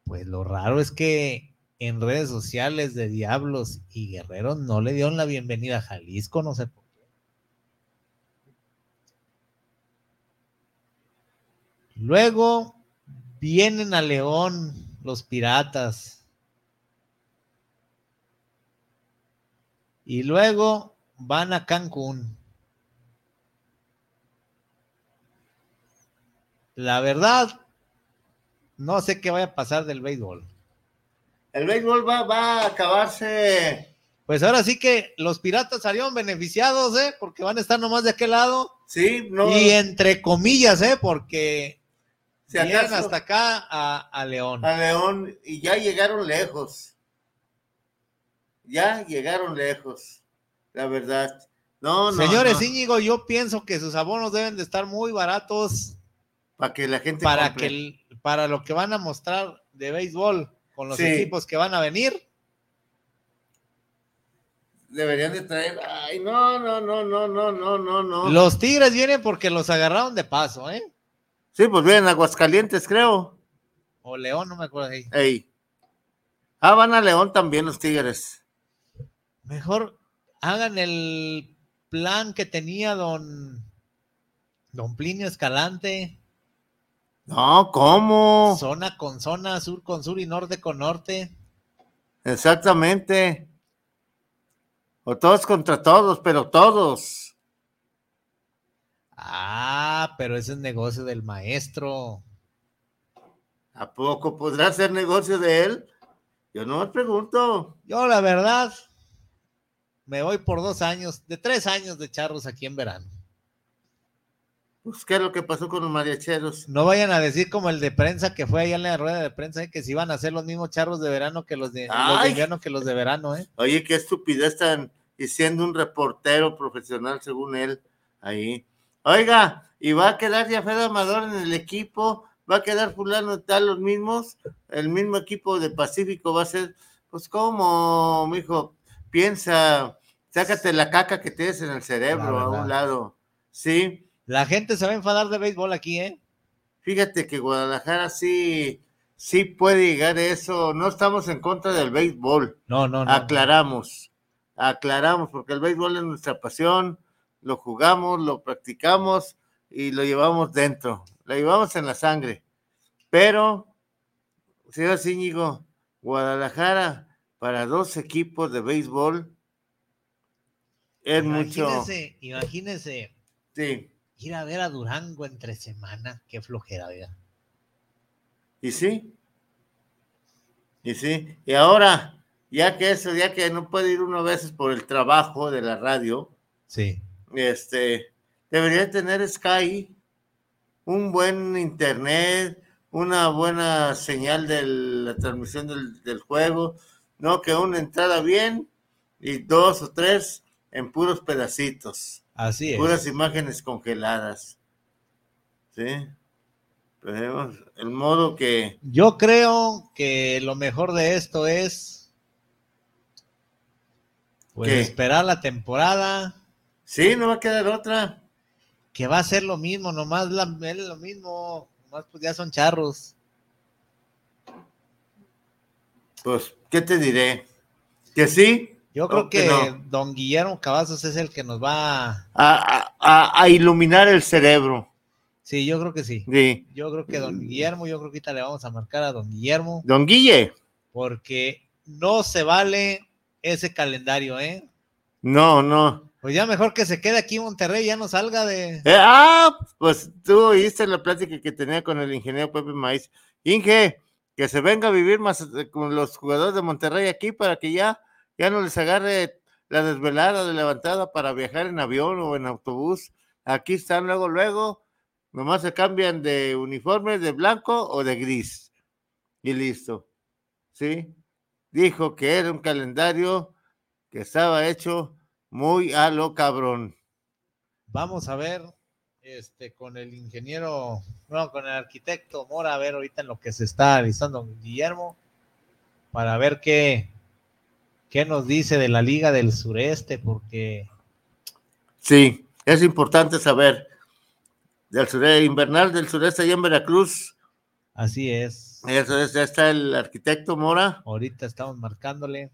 Pues lo raro es que en redes sociales de Diablos y Guerreros no le dieron la bienvenida a Jalisco, no sé por qué. Luego vienen a León los piratas. Y luego van a Cancún. La verdad, no sé qué vaya a pasar del béisbol. El béisbol va, va a acabarse. Pues ahora sí que los piratas salieron beneficiados, ¿eh? Porque van a estar nomás de aquel lado. Sí, no. Y entre comillas, ¿eh? Porque si acaso, hasta acá a, a León. a León y ya llegaron lejos. Ya llegaron lejos. La verdad. No, no. Señores no, Íñigo, yo pienso que sus abonos deben de estar muy baratos Para que la gente. para, compre. que el- para lo que van a mostrar de béisbol con los Sí. equipos que van a venir. Deberían de traer. Ay, no, no, no, no, no, no, no, no. Los Tigres vienen porque los agarraron de paso, ¿eh? Sí, pues vienen Aguascalientes, creo. O León, no me acuerdo ahí. Ey. Ah, van a León también los Tigres. Mejor hagan el plan que tenía don, don Plinio Escalante, No, ¿cómo? zona con zona, sur con sur y norte con norte. Exactamente. O todos contra todos, pero todos. Ah, pero ese es negocio del maestro. ¿A poco podrá hacer negocio de él? Yo no me pregunto. Yo, la verdad, me voy por dos años, de tres años de charros aquí en verano. Pues, ¿qué es lo que pasó con los mariacheros? No vayan a decir como el de prensa que fue allá en la rueda de prensa, eh, que si iban a ser los mismos charros de verano que los de, los de invierno que los de verano, ¿eh? Oye, qué estupidez están y siendo un reportero profesional, según él, ahí. Oiga, ¿y va a quedar ya Fede Amador en el equipo? ¿Va a quedar fulano tal los mismos? ¿El mismo equipo de Pacífico va a ser? Pues, ¿cómo, mijo? Piensa, sácate la caca que tienes en el cerebro a un lado. Sí, La gente se va a enfadar de béisbol aquí, ¿eh? fíjate que Guadalajara sí, sí puede llegar eso. No estamos en contra del béisbol. No, no, no. Aclaramos, aclaramos, porque el béisbol es nuestra pasión, lo jugamos, lo practicamos y lo llevamos dentro, lo llevamos en la sangre. Pero, señor Íñigo, Guadalajara para dos equipos de béisbol es mucho. Imagínese, imagínese Sí, ir a ver a Durango entre semana, qué flojera, oiga. y sí. Y sí. Y ahora, ya que eso, ya que no puede ir uno a veces por el trabajo de la radio, Sí. este, debería tener Sky, un buen internet, una buena señal de la transmisión del, del juego, no que una entrada bien y dos o tres en puros pedacitos, Así es. puras imágenes congeladas. ¿Sí? Tenemos el modo que, Yo creo que lo mejor de esto es pues ¿Qué? esperar la temporada, sí, no va a quedar otra. que va a ser lo mismo, nomás la, es lo mismo, nomás pues ya son charros. Pues, ¿qué te diré? Que sí, Yo creo que que no. don Guillermo Cavazos es el que nos va a- a- a iluminar el cerebro. Sí, yo creo que sí. Sí. Yo creo que don Guillermo, yo creo que ahorita le vamos a marcar a don Guillermo, Don Guille, porque no se vale ese calendario, ¿eh? no, no. Pues ya mejor que se quede aquí en Monterrey, ya no salga de... Eh, ah, pues tú oíste la plática que tenía con el ingeniero Pepe Maíz. Inge, que se venga a vivir más eh, con los jugadores de Monterrey aquí para que ya, ya no les agarre la desvelada de levantada para viajar en avión o en autobús. Aquí están luego, luego, nomás se cambian de uniforme de blanco o de gris. Y listo. ¿Sí? Dijo que era un calendario que estaba hecho muy a lo cabrón. Vamos a ver este, con el ingeniero, no, con el arquitecto Mora, a ver ahorita en lo que se está realizando Guillermo, para ver qué, qué nos dice de la Liga del Sureste, porque Sí, es importante saber del sureste, invernal del sureste allá en Veracruz. así es. Eso es, ya está el arquitecto Mora. Ahorita estamos marcándole.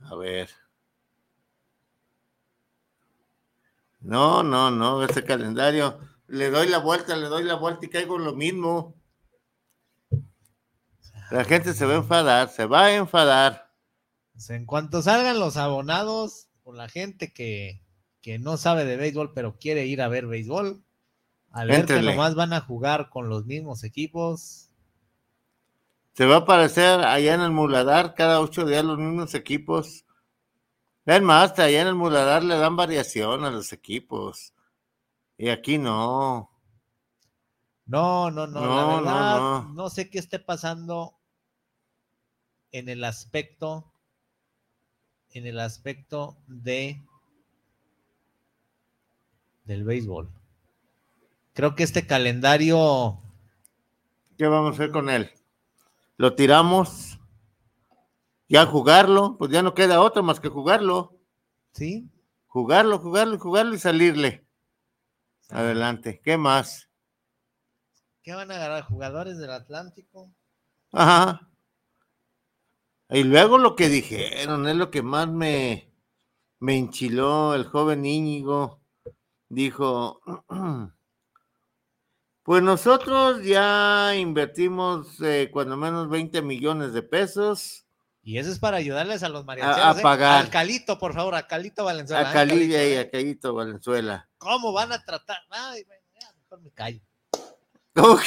A ver. No, no, no, este calendario. Le doy la vuelta, le doy la vuelta y caigo en lo mismo. La gente se va a enfadar, se va a enfadar. Pues, en cuanto salgan los abonados, con la gente que, que no sabe de béisbol, pero quiere ir a ver béisbol, al ver que nomás van a jugar con los mismos equipos, Se va a aparecer allá en el Muladar cada ocho días los mismos equipos. Es más, allá en el Muladar le dan variación a los equipos. Y aquí no. No, no, no, No, la no, verdad, no, no. sé qué esté pasando en el aspecto, en el aspecto de del béisbol. Creo que este calendario, ¿Qué vamos a hacer con él? Lo tiramos. Ya jugarlo, pues ya no queda otra más que jugarlo. ¿sí? Jugarlo, jugarlo, jugarlo y salirle. Adelante. ¿Qué más? ¿Qué van a agarrar? ¿Jugadores del Atlántico? Ajá. Y luego lo que dijeron es lo que más me, me enchiló el joven Íñigo. Dijo, pues nosotros ya invertimos eh, cuando menos 20 millones de pesos Y eso es para ayudarles a los mariacheros. a ¿eh? pagar. Al Calito, por favor, a Calito Valenzuela. a ¿eh? Calilla Calito, y ¿eh? a Cayito Valenzuela. ¿Cómo van a tratar? Ay, mejor me callo. ¿Cómo?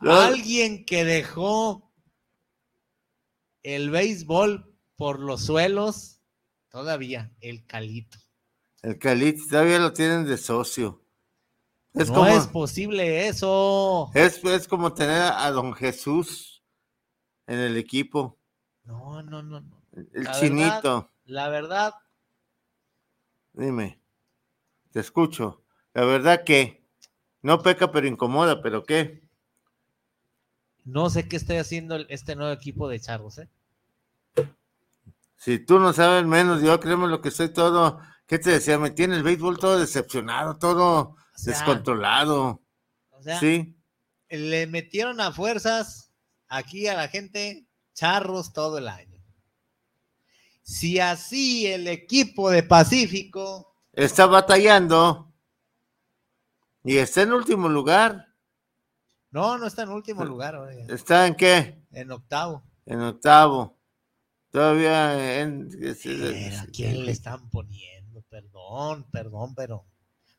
No, Alguien que dejó el béisbol por los suelos, todavía, el Calito. el Calito todavía lo tienen de socio. Es no como, es posible eso. es, es como tener a don Jesús en el equipo. No, no, no, no. El La chinito. La verdad, Dime, te escucho. La verdad que no peca pero incomoda, pero ¿qué? no sé qué estoy haciendo este nuevo equipo de Charros, ¿eh? Si tú no sabes menos, yo créeme lo que soy todo, ¿qué te decía? Me tiene el béisbol todo decepcionado, todo O sea, descontrolado. O sea, sí, le metieron a fuerzas aquí a la gente charros todo el año. Si así el equipo de Pacífico está batallando y está en último lugar. No, no está en último lugar. ¿Está en qué? En octavo. En octavo. Todavía en... ¿A quién le están poniendo? Perdón, perdón, pero...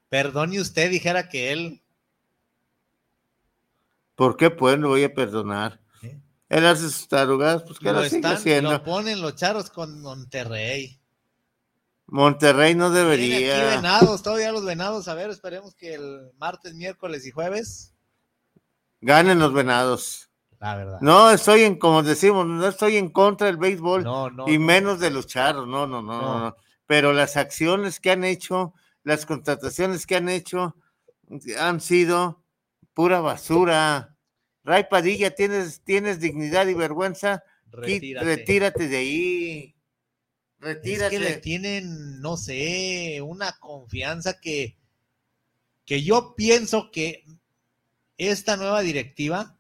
Perdón y usted dijera que él ¿Por qué pues no voy a perdonar? Él hace sus tarugadas, pues que lo, sigue haciendo. Lo ponen los charros con Monterrey. Monterrey no debería. Aquí venados, todavía los venados. A ver, esperemos que el martes, miércoles y jueves ganen los venados. La verdad. No estoy en, como decimos, no estoy en contra del béisbol y menos de los charros. No, no, no, no, no. Pero las acciones que han hecho, las contrataciones que han hecho, han sido pura basura. Ray Padilla, tienes, tienes dignidad y vergüenza. Retírate, de ahí. Retírate. Es que le tienen, no sé, una confianza que, que yo pienso que esta nueva directiva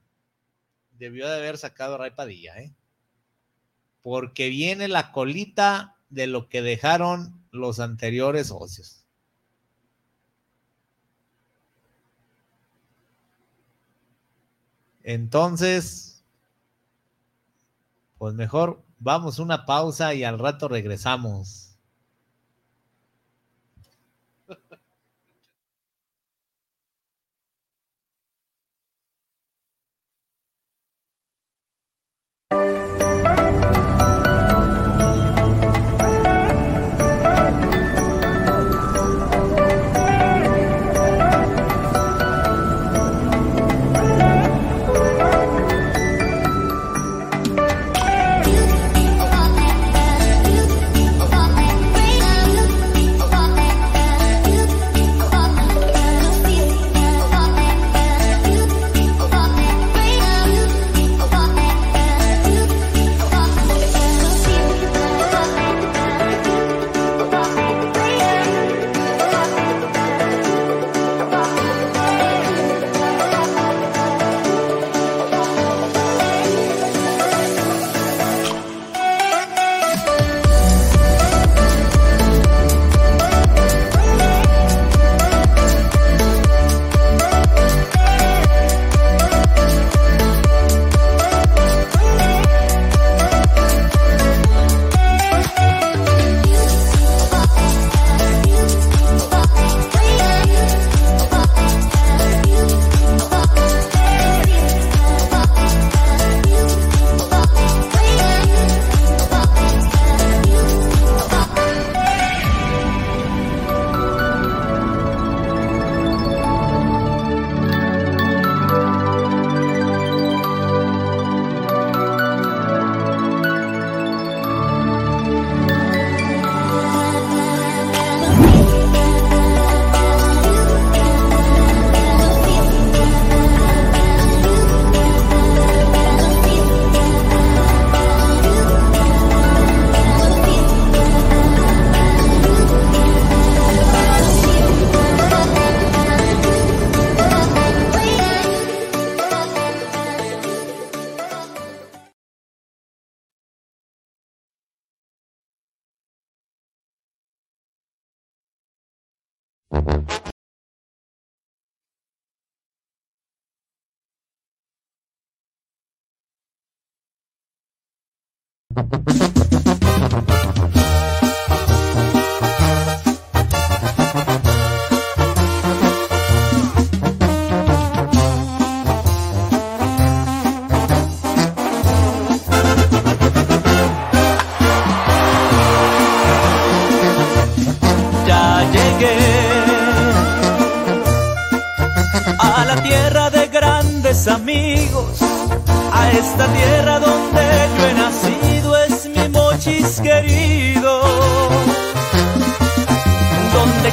debió de haber sacado a Ray Padilla, ¿eh? Porque viene la colita de lo que dejaron los anteriores socios. Entonces, pues mejor vamos una pausa y al rato regresamos.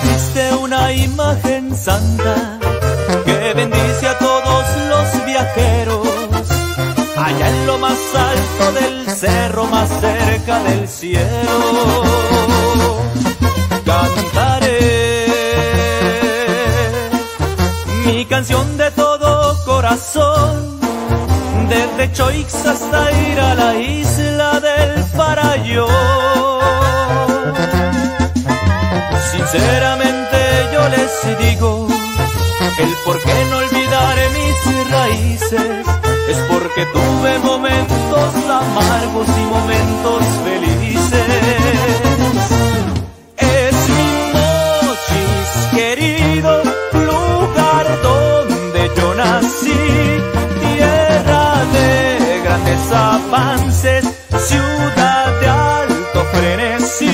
existe una imagen santa que bendice a todos los viajeros. Allá en lo más alto del cerro, más cerca del cielo, cantaré mi canción de todo corazón. Desde Choix hasta ir a la isla del Farallón. Sinceramente yo les digo, el por qué no olvidar mis raíces es porque tuve momentos amargos y momentos felices. Es mi mochis querido, lugar donde yo nací, tierra de grandes avances, ciudad de alto frenesí.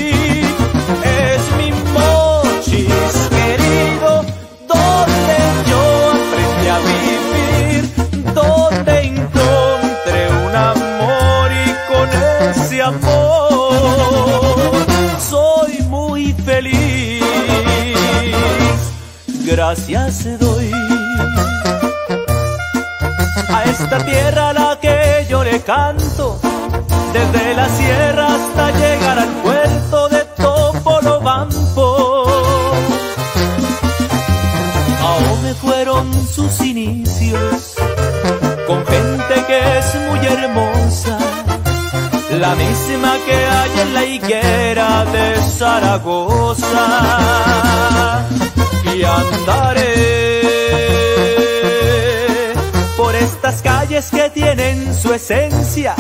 Gracias doy a esta tierra a la que yo le canto, desde la sierra hasta llegar al puerto de Topolobampo. Aún fueron sus inicios con gente que es muy hermosa, la misma que hay en la higuera de Zaragoza y andaré por estas calles que tienen su esencia.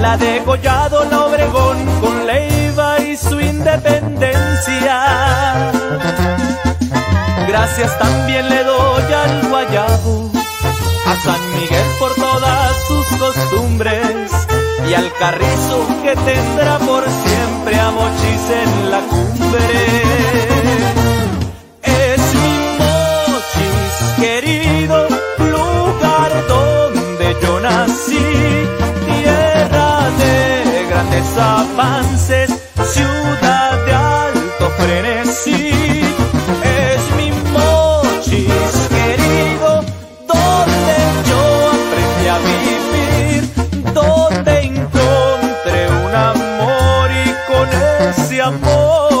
La de Collado, la Obregón, con Leiva y su independencia. Gracias también le doy al Guayabo, a San Miguel por todas sus costumbres y al carrizo que tendrá por siempre a Mochis en la cumbre. Yo nací, tierra de grandes avances, ciudad de alto frenesí. Es mi mochis querido, donde yo aprendí a vivir, donde encontré un amor y con ese amor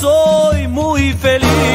soy muy feliz.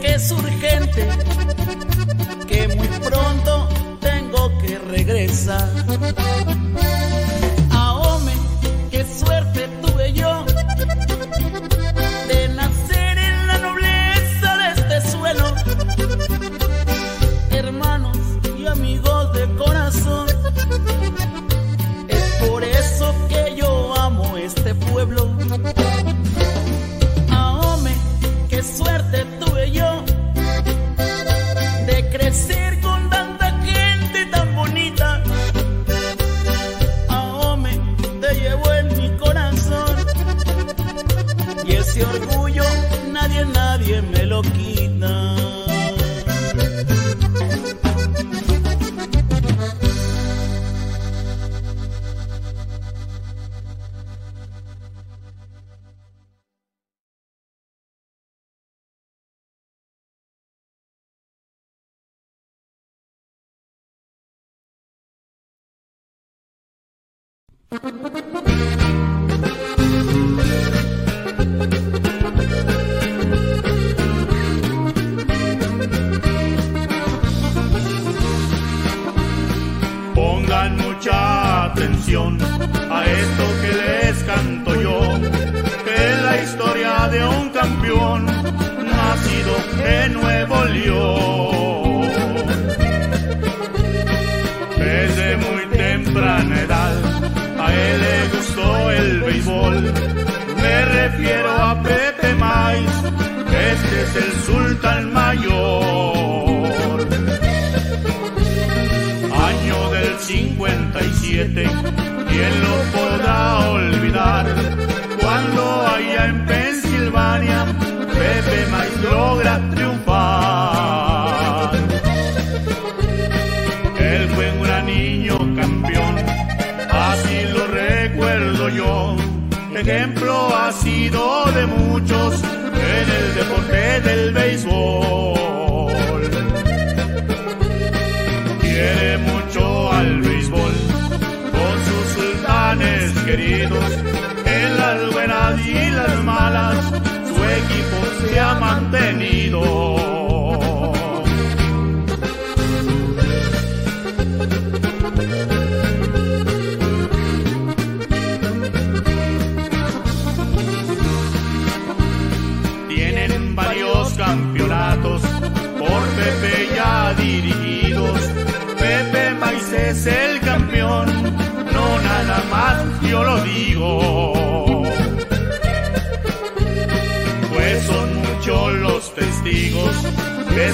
que es urgente, que muy pronto tengo que regresar.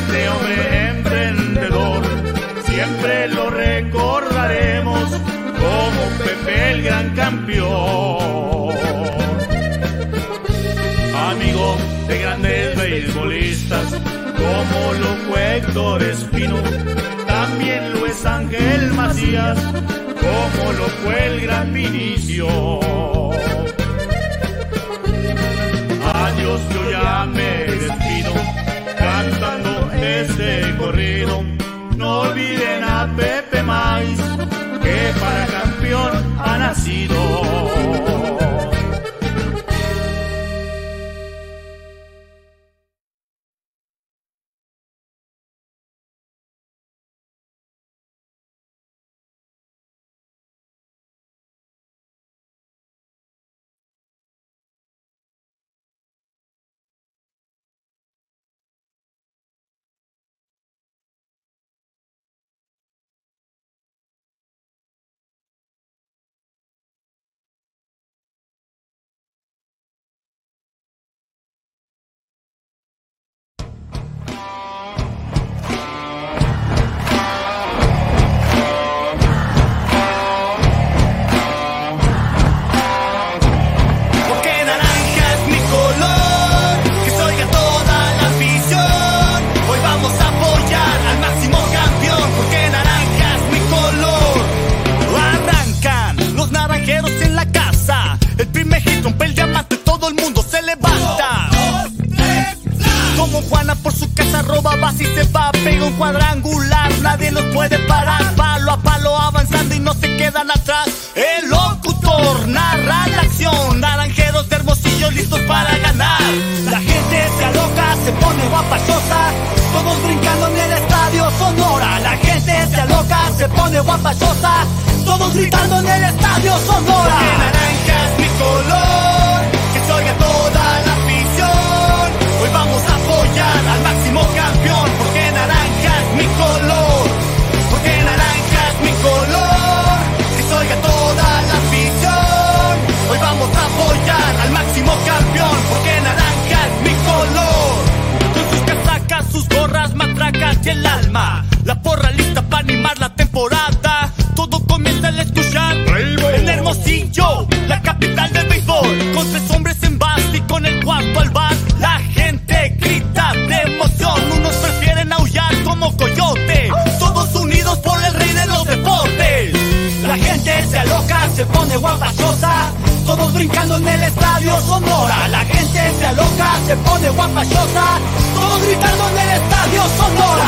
este hombre emprendedor. Siempre lo recordaremos como Pepe el gran campeón. Amigo de grandes beisbolistas como lo fue Héctor Espino, también lo es Ángel Macías, como lo fue el gran Vinicio. No olviden a Pepe Mais, que para campeón ha nacido. se pone guapachota, todos gritando en el estadio Sonora.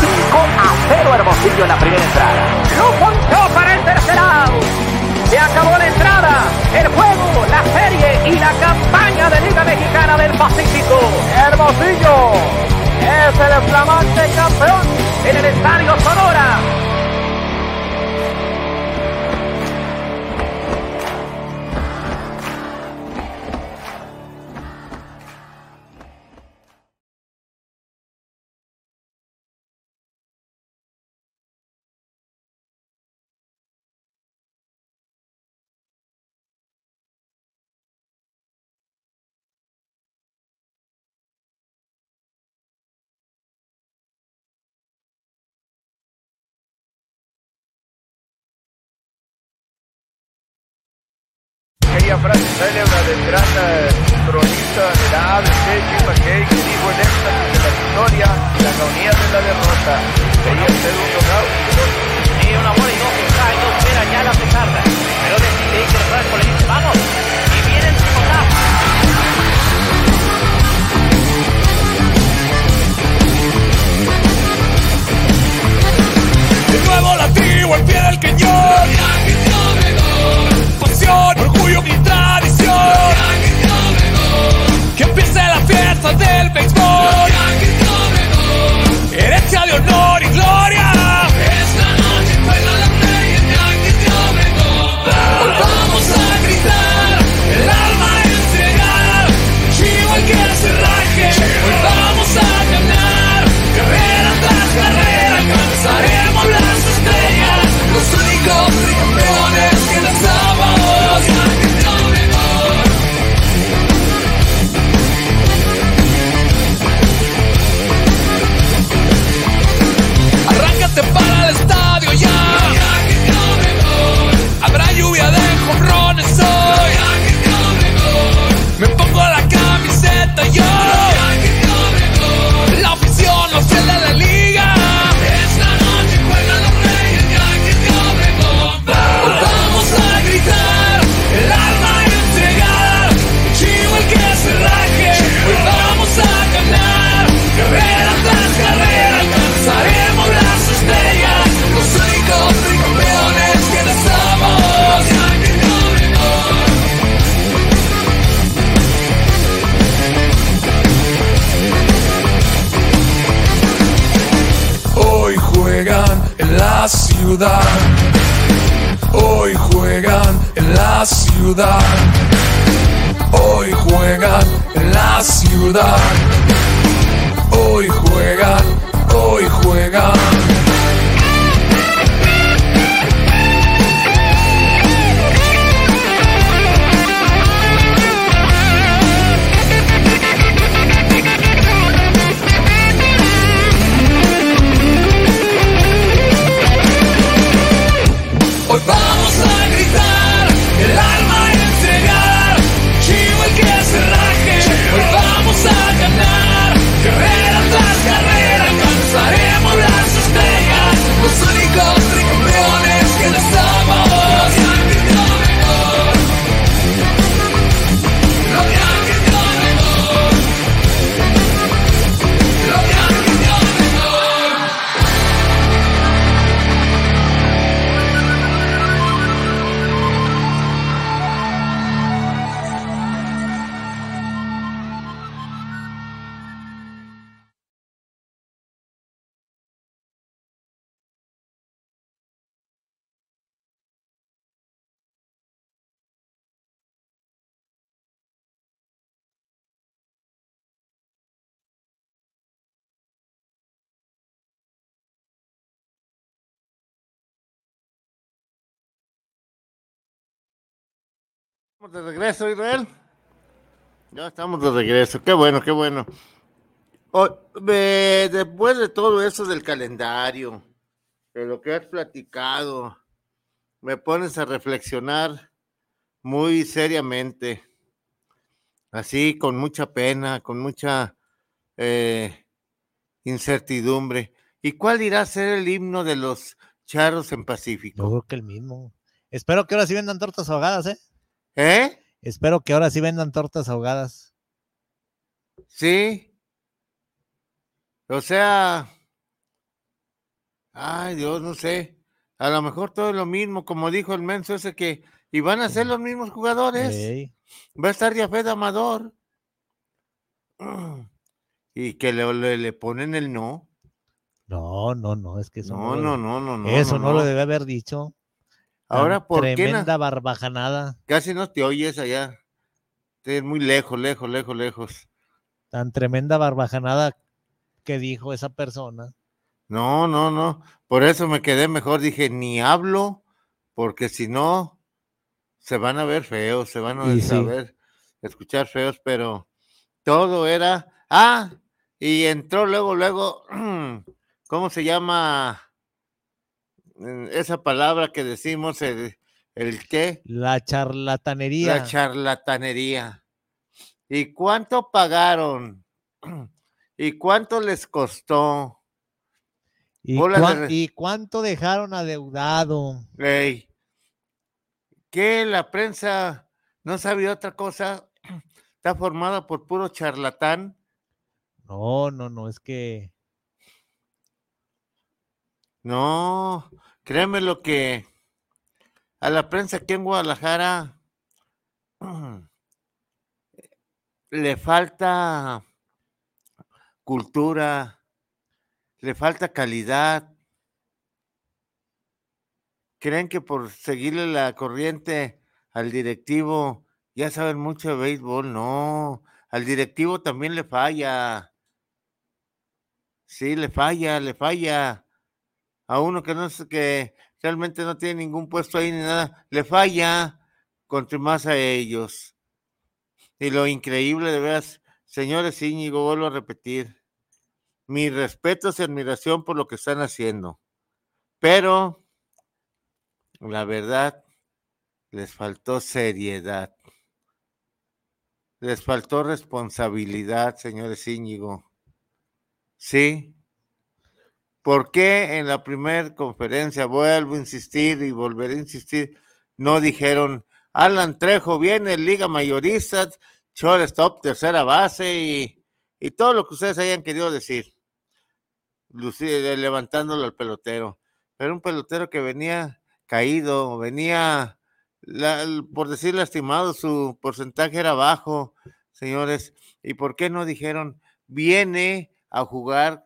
5 a 0 Hermosillo en la primera entrada. Lo ponchó para el tercer out. Se acabó la entrada, el juego, la serie y la campaña de Liga Mexicana del Pacífico. Hermosillo es el flamante campeón en el Estadio Sonora. poesía frase célebre del gran cronista de la ABC, Jim McKay, que dijo el éxtasis de la victoria y la agonía de la derrota. Sería el segundo caos. Sí, una bola y no que cae, no espera ya la pesarda. Pero decide ir por el le dice, vamos, y viene el segundo De nuevo la tribu al pie del cañón. Pasión orgullo, mi tradición. Que empiece la fiesta del béisbol. Herencia de honor. De regreso, Israel. Ya estamos de regreso. Qué bueno, qué bueno. Después de todo eso del calendario, de lo que has platicado, me pones a reflexionar muy seriamente, así con mucha pena, con mucha eh, incertidumbre. ¿Y cuál irá a ser el himno de los charros en Pacífico? Yo creo que el mismo. Espero que ahora sí vendan tortas ahogadas, ¿eh? ¿Eh? Espero que ahora sí vendan tortas ahogadas. Sí. O sea, ay Dios, no sé. A lo mejor todo es lo mismo, como dijo el menso ese que y van a ser los mismos jugadores. Va a estar Jafet Amador. Y que le, le- le ponen el no. No, no, no, es que eso No, lo- no, no, no, no, Eso no, no, lo no. debe haber dicho. Ahora, ¿por qué Tremenda barbajanada, Casi no te oyes allá. Estás muy lejos, lejos, lejos, lejos. tan tremenda barbajanada que dijo esa persona. No, no, no. Por eso me quedé mejor. Dije, ni hablo, porque si no, se van a ver feos, se van a sí. saber, escuchar feos, pero todo era. Ah, y entró luego, luego, ¿cómo se llama esa palabra que decimos? El, el qué? La charlatanería. La charlatanería. ¿Y cuánto pagaron? ¿Y cuánto les costó? ¿Y, de cuánto dejaron adeudado? Ey, que la prensa no sabe otra cosa, está formada por puro charlatán. No, no, no, es que No, créeme lo que a la prensa aquí en Guadalajara le falta cultura, le falta calidad. Creen que por seguirle la corriente al directivo ya saben mucho de béisbol. No, al directivo también le falla. Sí, le falla, le falla. A uno que no es que realmente no tiene ningún puesto ahí ni nada, le falla contra más a ellos. Y lo increíble de veras, señores Íñigo, vuelvo a repetir, mi respeto y admiración por lo que están haciendo. Pero la verdad, les faltó seriedad. Les faltó responsabilidad, señores Íñigo. Sí. ¿Por qué en la primera conferencia, vuelvo a insistir y volveré a insistir, no dijeron, Alan Trejo viene, Liga Mayorista, shortstop, tercera base y, y todo lo que ustedes hayan querido decir, eh, levantándolo al pelotero. Pero un pelotero que venía caído, venía, por decir lastimado, su porcentaje era bajo, señores. ¿Y por qué no dijeron, viene a jugar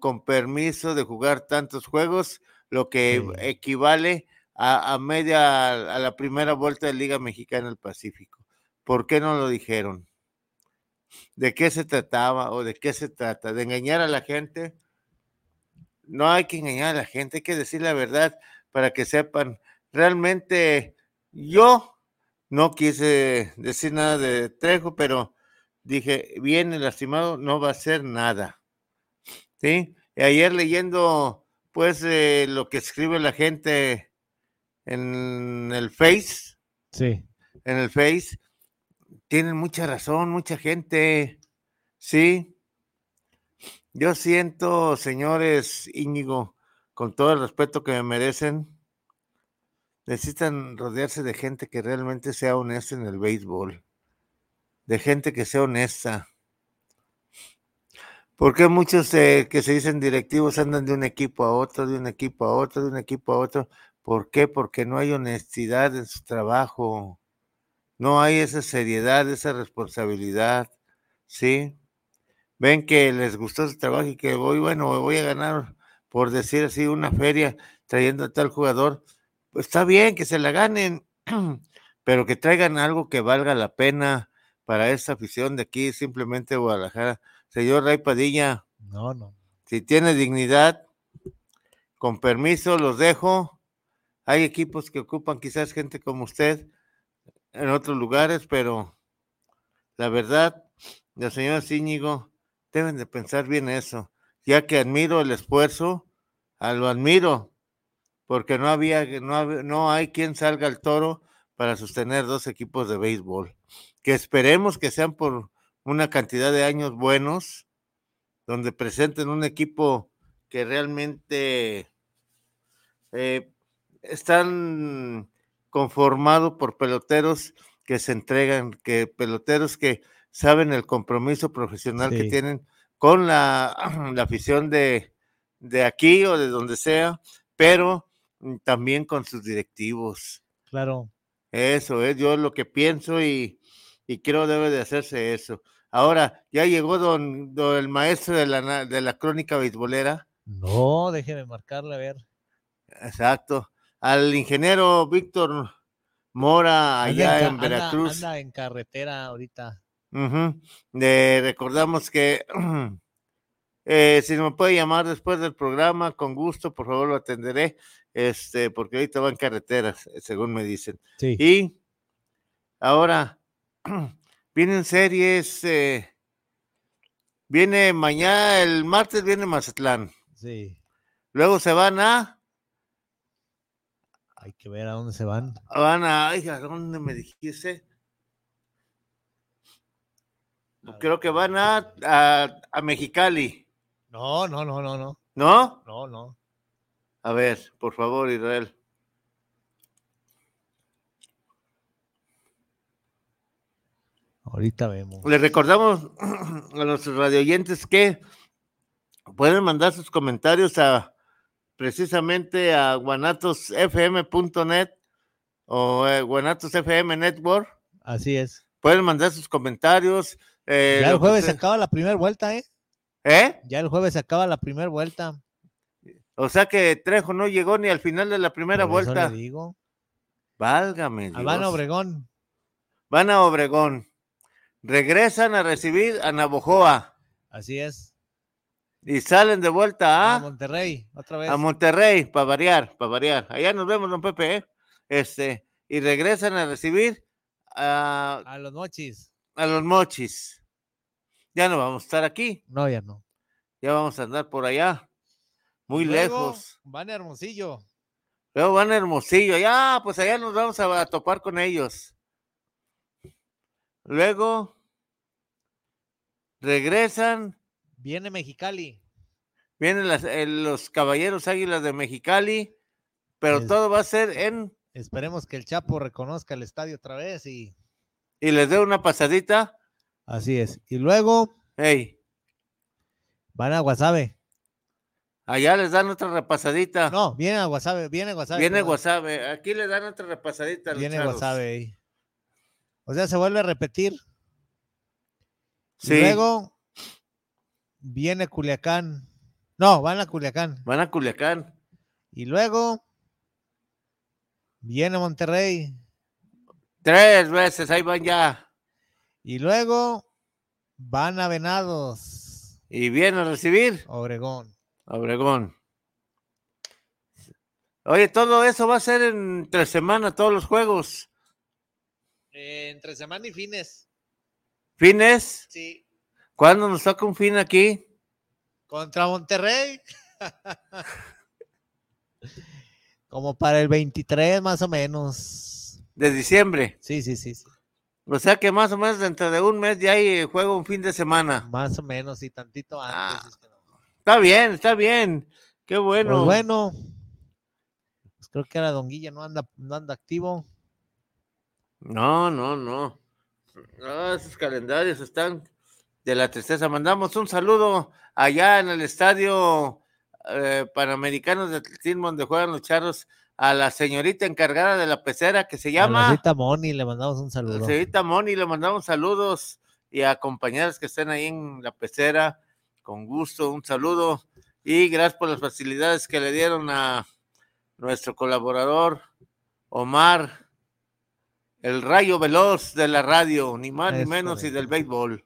con permiso de jugar tantos juegos, lo que equivale a, a media, a la primera vuelta de Liga Mexicana del Pacífico? ¿Por qué no lo dijeron? ¿De qué se trataba o de qué se trata? ¿De engañar a la gente? No hay que engañar a la gente, hay que decir la verdad para que sepan. Realmente yo no quise decir nada de Trejo, pero dije, viene lastimado, no va a hacer nada. ¿Sí? Y ayer leyendo, pues, eh, lo que escribe la gente en el Face, sí. en el Face, tienen mucha razón, mucha gente. Sí. Yo siento, señores Íñigo, con todo el respeto que me merecen, necesitan rodearse de gente que realmente sea honesta en el béisbol, de gente que sea honesta. Porque muchos eh, que se dicen directivos andan de un equipo a otro, de un equipo a otro, de un equipo a otro? ¿Por qué? Porque no hay honestidad en su trabajo. No hay esa seriedad, esa responsabilidad. ¿Sí? Ven que les gustó su trabajo y que voy, bueno, voy a ganar, por decir así, una feria trayendo a tal jugador. Pues está bien que se la ganen, pero que traigan algo que valga la pena para esta afición de aquí, simplemente Guadalajara. Señor Ray Padilla, No, no. si tiene dignidad, con permiso, los dejo. Hay equipos que ocupan quizás gente como usted. en otros lugares, pero la verdad, la señora Cíñigo, deben de pensar bien eso, ya que admiro el esfuerzo, a lo admiro, porque no había, no, no hay quien salga al toro para sostener dos equipos de béisbol, que esperemos que sean por una cantidad de años buenos, donde presenten un equipo que realmente eh, están conformados por peloteros que se entregan, que peloteros que saben el compromiso profesional que tienen con la, la afición de, de aquí o de donde sea, pero mm, también con sus directivos. Claro. Eso es yo lo que pienso y, y creo debe de hacerse eso. Ahora, ya llegó don, don el maestro de la, de la crónica beisbolera. No, déjeme marcarle a ver. Exacto. Al ingeniero Víctor Mora allá en Veracruz. Anda en carretera ahorita. Recordamos que eh, si me puede llamar después del programa, con gusto, por favor lo atenderé, este, porque ahorita va en carreteras, eh, según me dicen. Sí. Y ahora vienen series, eh, viene mañana, el martes viene Mazatlán, Sí. luego se van a, Hay que ver a dónde se van. van a, ay, ¿a dónde me dijiste? Creo que van a, a, a Mexicali, No, no, no, no, no. ¿no? No, no. A ver, por favor, Israel. Ahorita vemos. Les recordamos a nuestros radioyentes que pueden mandar sus comentarios a precisamente a guanatosfm.net o eh, Guanatos FM Network. Así es. Pueden mandar sus comentarios. eh, ya el jueves se acaba la primera vuelta, ¿eh? ¿Eh? Ya el jueves se acaba la primera vuelta. O sea que Trejo no llegó ni al final de la primera Por eso vuelta. le digo. Válgame. Habana Dios. Obregón. Van a Obregón. Regresan a recibir a Navojoa Así es. y salen de vuelta A a, Monterrey, otra vez. a Monterrey, para variar, para variar. Allá nos vemos, don Pepe, ¿eh? Este, y regresan a recibir a, A los mochis. a los mochis. Ya no vamos a estar aquí, No, ya no. ya vamos a andar por allá, muy Luego, lejos. Van a Hermosillo. Luego van a Hermosillo, ya, pues allá nos vamos a, a topar con ellos. Luego regresan, Viene Mexicali. vienen las- eh, los caballeros águilas de Mexicali, pero Es- todo va a ser en, Esperemos que el Chapo reconozca el estadio otra vez y y les dé una pasadita. así es. Y luego Hey, van a Guasave. allá les dan otra repasadita. No, viene a Guasave, viene a Guasave. Viene. Guasave, aquí le dan otra repasadita. a los Viene chavos. Guasave ahí. O sea, se vuelve a repetir. Y Sí. luego viene Culiacán. No, van a Culiacán. Van a Culiacán. Y luego viene Monterrey. Tres veces, ahí van ya. Y luego van a Venados. Y viene a recibir Obregón. Obregón. Oye, todo eso va a ser en tres semanas, todos los juegos. Entre semana y fines. ¿Fines? Sí. ¿Cuándo nos toca un fin aquí? Contra Monterrey. Como para el 23 más o menos. De diciembre. Sí, sí, sí, sí. O sea que más o menos dentro de un mes ya hay juego un fin de semana. Más o menos y tantito Ah, antes. es que no. Está bien, está bien. Qué bueno. Pues bueno. Pues creo que ahora Don Guilla no anda, no anda activo. No, no, no. No, esos calendarios están de la tristeza. Mandamos un saludo allá en el estadio eh, Panamericanos de Atletismo donde juegan los charros a la señorita encargada de la pecera que se A la llama Rita Moni le mandamos un saludo. señorita Moni. Le mandamos saludos y a compañeras que estén ahí en la pecera. Con gusto, un saludo y gracias por las facilidades que le dieron a nuestro colaborador Omar el rayo veloz de la radio, ni más ni menos, y del béisbol.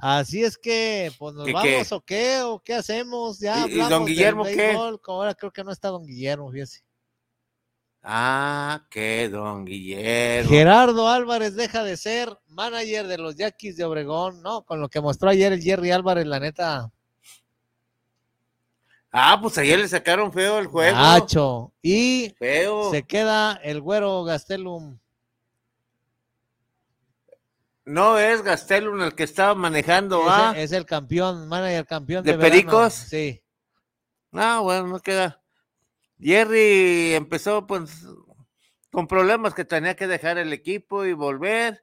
Así es que, pues nos ¿Qué, vamos qué? o qué, o qué hacemos. Ya ¿Y- don del Guillermo qué? Ahora creo que no está don Guillermo, fíjese. Ah, que don Guillermo. Gerardo Álvarez deja de ser manager de los Yaquis de Obregón, ¿no? Con lo que mostró ayer el Jerry Álvarez, la neta. Ah, pues ayer le sacaron feo el juego. Nacho. Y Feo. se queda el güero Gastelum. No es Gastelum el que estaba manejando, ¿ah? Es el campeón, manager campeón ¿De de. Pericos? Sí. Ah, bueno, no queda. Jerry empezó pues con problemas que tenía que dejar el equipo y volver.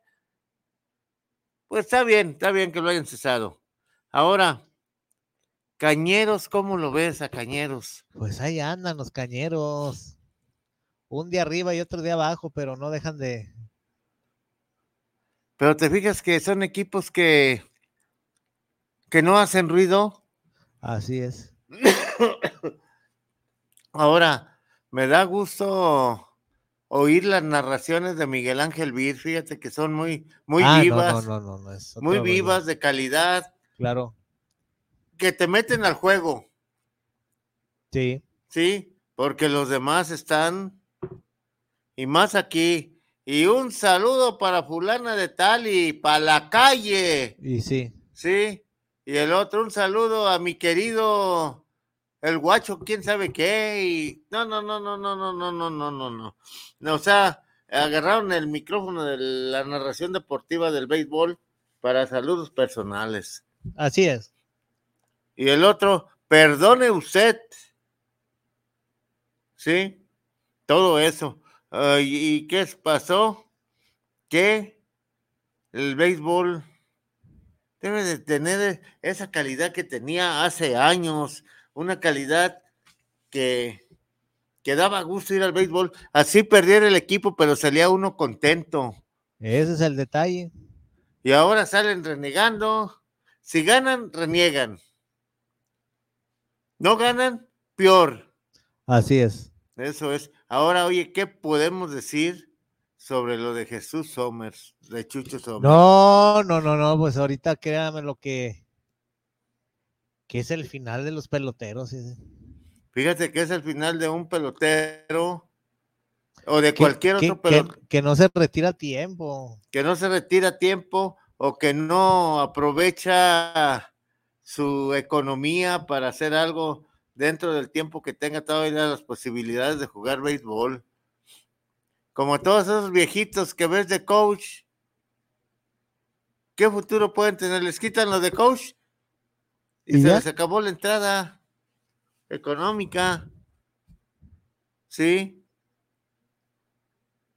Pues está bien, está bien que lo hayan cesado. Ahora, Cañeros, ¿cómo lo ves a Cañeros? Pues ahí andan los cañeros. Un día arriba y otro día abajo, pero no dejan de. Pero te fijas que son equipos que, que no hacen ruido. Así es. Ahora, me da gusto oír las narraciones de Miguel Ángel Vir, fíjate que son muy, muy Ah, vivas, No, no, no, es muy vivas, de calidad, Claro. que te meten al juego, Sí. ¿sí? Porque los demás están, y más aquí, y un saludo para fulana de tal y para la calle, Y sí. ¿sí? Y el otro, un saludo a mi querido el guacho, quién sabe qué, y no, no, no, no, no, no, no, no, no, no, no. No, O sea, agarraron el micrófono de la narración deportiva del béisbol para saludos personales. Así es. Y el otro, perdone usted. ¿Sí? Todo eso. Ah, ¿Y qué pasó? Que el béisbol debe de tener esa calidad que tenía hace años, una calidad que, que daba gusto ir al béisbol. Así perdiera el equipo, pero salía uno contento. Ese es el detalle. Y ahora salen renegando. Si ganan, reniegan. No ganan, peor. Así es. Eso es. Ahora, oye, ¿qué podemos decir sobre lo de Jesús Somers, de Chucho Somers? No, no, no, no, pues ahorita créame lo que, que es el final de los peloteros. Fíjate que es el final de un pelotero o de Que- cualquier que- otro que, pelotero que no se retira a tiempo. que no se retira a tiempo o que no aprovecha su economía para hacer algo dentro del tiempo que tenga todavía las posibilidades de jugar béisbol. Como todos esos viejitos que ves de coach, ¿qué futuro pueden tener? Les quitan lo de coach y, ¿Y se ya? les acabó la entrada económica. ¿Sí?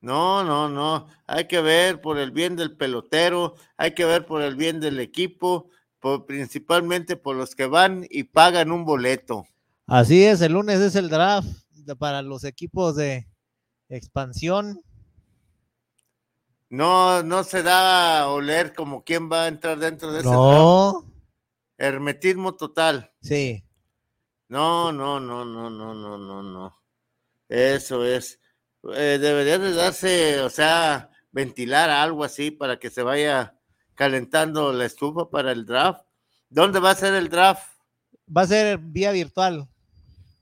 No, no, no. Hay que ver por el bien del pelotero, hay que ver por el bien del equipo, por, principalmente por los que van y pagan un boleto. Así es, el lunes es el draft para los equipos de expansión. No, no se da a oler como quién va a entrar dentro de ese draft. No, Hermetismo total. sí. No, no, no, no, no, no, no, no. Eso es. Eh, debería de darse, o sea, ventilar algo así para que se vaya calentando la estufa para el draft. ¿Dónde va a ser el draft? Va a ser vía virtual.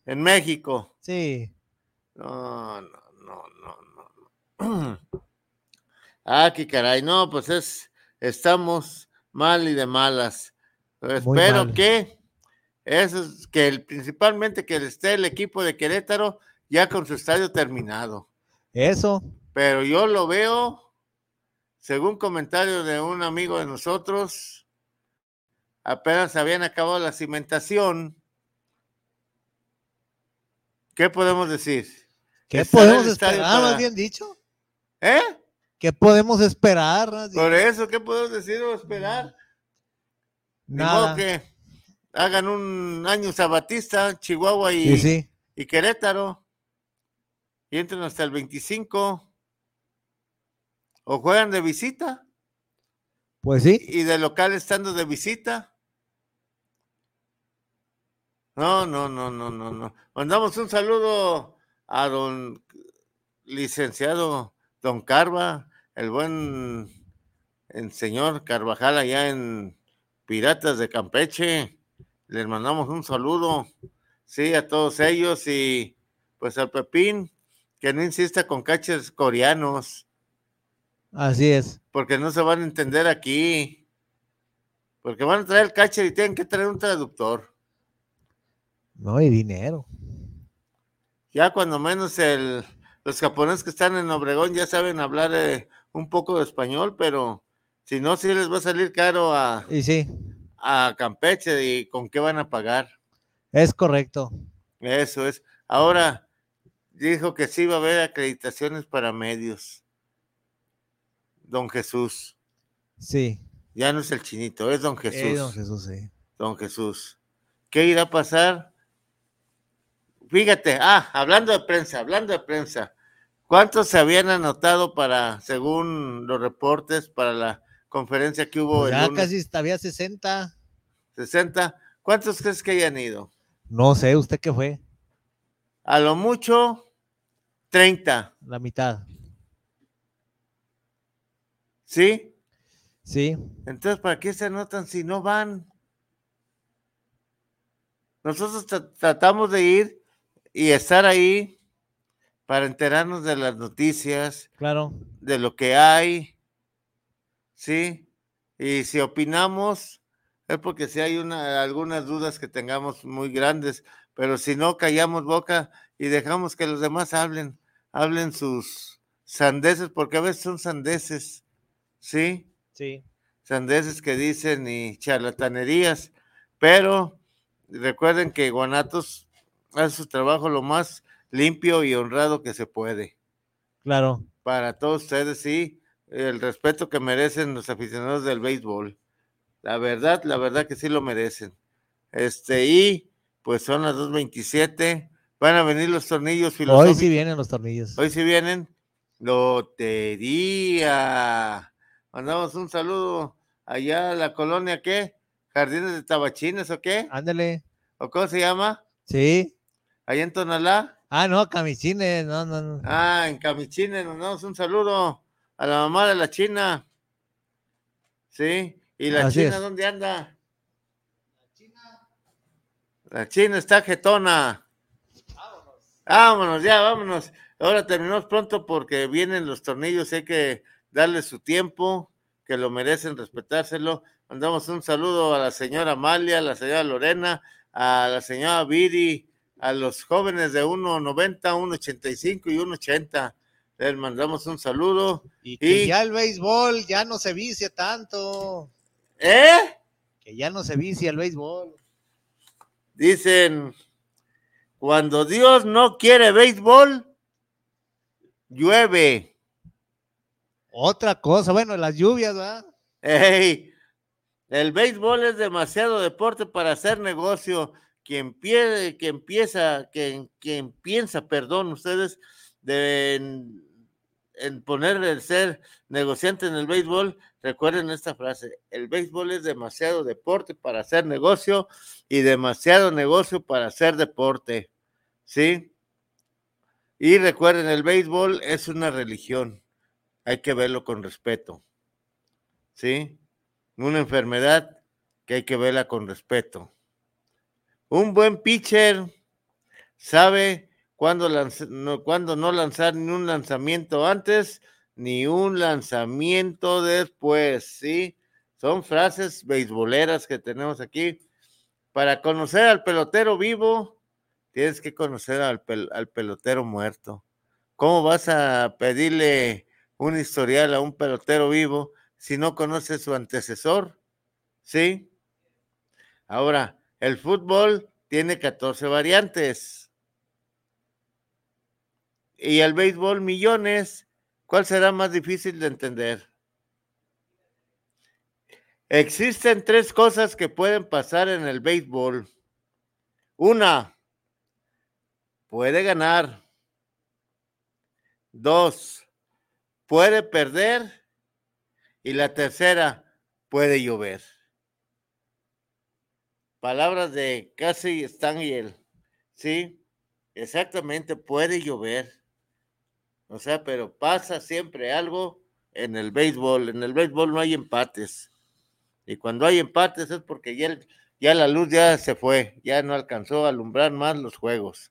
En México. Sí. No, no, no, no, no. Ah, qué caray. No, pues es, estamos mal y de malas. Pero espero mal. que eso es que el, principalmente que esté el equipo de Querétaro ya con su estadio terminado. Eso. Pero yo lo veo, según comentario de un amigo de nosotros, apenas habían acabado la cimentación. ¿Qué podemos decir? ¿Qué podemos esperar, más para- bien dicho? ¿Eh? ¿Qué podemos esperar? más? Por eso, ¿qué podemos decir o esperar? Ni modo Nada. que hagan un año sabatista, Chihuahua y, Sí, sí. y Querétaro. Y entren hasta el 25. O juegan de visita. Pues sí. Y de local estando de visita. No, no, no, no, no, no. Mandamos un saludo a don licenciado don Carva, el buen el señor Carvajal allá en Piratas de Campeche. Les mandamos un saludo, sí, a todos ellos y pues al Pepín, que no insista con catchers coreanos, Así es. porque no se van a entender aquí. Porque van a traer el catcher y tienen que traer un traductor. No, y dinero. Ya cuando menos el, los japoneses que están en Obregón ya saben hablar eh, un poco de español, pero si no, sí les va a salir caro a, Y sí, a Campeche y con qué van a pagar. es correcto. Eso es. Ahora dijo que sí va a haber acreditaciones para medios. Don Jesús. Sí. Ya no es el chinito, es don Jesús. Eh, don Jesús, sí. Don Jesús. ¿Qué irá a pasar? Fíjate, ah, hablando de prensa, hablando de prensa, ¿cuántos se habían anotado para, según los reportes, para la conferencia que hubo el ya lunes? casi había 60. 60. ¿Cuántos crees que hayan ido? No sé, ¿usted qué fue? A lo mucho, 30. La mitad. ¿Sí? Sí. Entonces, ¿para qué se anotan si no van? Nosotros tra- tratamos de ir y estar ahí para enterarnos de las noticias, Claro. de lo que hay, ¿sí? Y si opinamos, es porque si hay una, algunas dudas que tengamos muy grandes, pero si no, callamos boca y dejamos que los demás hablen, hablen sus sandeces, porque a veces son sandeces, ¿sí? Sí. sandeces que dicen y charlatanerías, pero recuerden que Guanatos hace su trabajo lo más limpio y honrado que se puede. Claro. Para todos ustedes, sí, el respeto que merecen los aficionados del béisbol. La verdad, la verdad que sí lo merecen. Este, y pues son las 2.27, van a venir los tornillos Hoy filosóficos. sí vienen los tornillos. Hoy sí vienen. Lotería. Mandamos un saludo allá a la colonia, ¿qué? Jardines de Tabachines, ¿o qué? Ándale. ¿O cómo se llama? Sí. Allá en Tonalá. Ah, no, camisines, no, no, no. Ah, en Camichines, nos damos un saludo a la mamá de la China. Sí. ¿Y la Así China es. dónde anda? La China está jetona. Vámonos, ya, vámonos. Ahora terminamos pronto porque vienen los tornillos, hay que darle su tiempo, que lo merecen, respetárselo. Mandamos un saludo a la señora Amalia, a la señora Lorena, a la señora Viri, a los jóvenes de 1.90, 1.85 y 1.80. Les mandamos un saludo. Y que ya el béisbol ya no se vicia tanto. ¿Eh? Que ya no se vicia el béisbol. Dicen, cuando Dios no quiere béisbol, llueve. Otra cosa, bueno, las lluvias, ¿verdad? Ey, el béisbol es demasiado deporte para hacer negocio. Quien, pie- quien empieza, quien, piensa, perdón, ustedes, de, en, en poner el ser negociante en el béisbol, recuerden esta frase, el béisbol es demasiado deporte para hacer negocio y demasiado negocio para hacer deporte, ¿sí? Y recuerden, el béisbol es una religión, hay que verlo con respeto, ¿sí? Una enfermedad que hay que verla con respeto. Un buen pitcher sabe cuándo, no, no lanzar ni un lanzamiento antes ni un lanzamiento después, ¿sí? Son frases beisboleras que tenemos aquí. Para conocer al pelotero vivo, tienes que conocer al, pel- al pelotero muerto. ¿Cómo vas a pedirle un historial a un pelotero vivo si no conoces su antecesor? ¿Sí? Ahora, el fútbol tiene 14 variantes. Y el béisbol millones. ¿Cuál será más difícil de entender? Existen tres cosas que pueden pasar en el béisbol. Una, puede ganar. Dos, puede perder. Y la tercera, puede llover. Palabras de Casey Stangel. Sí, exactamente, puede llover. O sea, pero pasa siempre algo en el béisbol. En el béisbol no hay empates. Y cuando hay empates es porque ya, el- ya la luz ya se fue, ya no alcanzó a alumbrar más los juegos.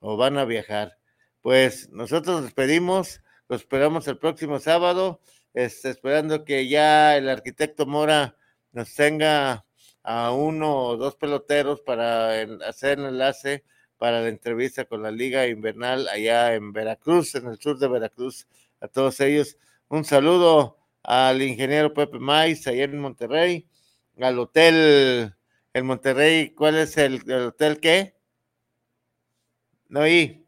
O van a viajar. pues nosotros nos despedimos, los esperamos el próximo sábado, este, esperando que ya el arquitecto Mora nos tenga a uno o dos peloteros para hacer el enlace para la entrevista con la Liga Invernal allá en Veracruz, en el sur de Veracruz. A todos ellos, un saludo al ingeniero Pepe Mais allá en Monterrey, al hotel en Monterrey, ¿cuál es el, el hotel qué? No, y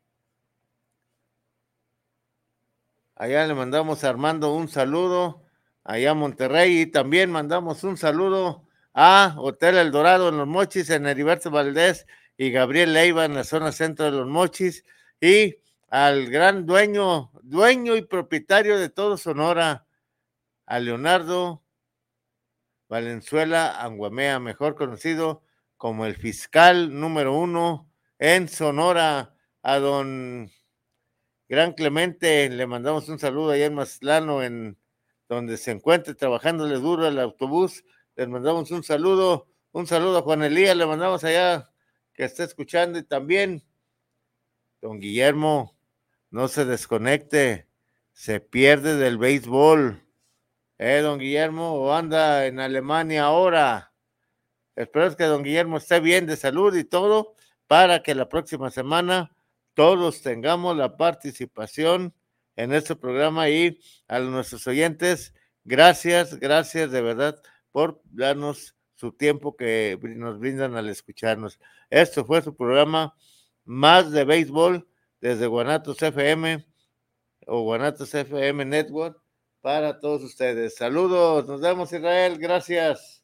allá le mandamos a Armando un saludo, allá Monterrey, y también mandamos un saludo a Hotel El Dorado en Los Mochis, en Heriberto Valdés y Gabriel Leiva en la zona centro de Los Mochis, y al gran dueño, dueño y propietario de todo Sonora, a Leonardo Valenzuela Anguamea, mejor conocido como el fiscal número uno en Sonora, a don Gran Clemente, le mandamos un saludo allá en Mazatlán, en donde se encuentre trabajándole duro el autobús, les mandamos un saludo, un saludo a Juan Elías, le mandamos allá que está escuchando y también don Guillermo, no se desconecte, se pierde del béisbol. Eh, don Guillermo, anda en Alemania ahora. Espero que don Guillermo esté bien de salud y todo para que la próxima semana todos tengamos la participación en este programa y a nuestros oyentes, gracias, gracias de verdad por darnos su tiempo que nos brindan al escucharnos. Esto fue su programa Más de Béisbol desde Guanatos FM o Guanatos FM Network para todos ustedes. Saludos, nos vemos Israel, gracias.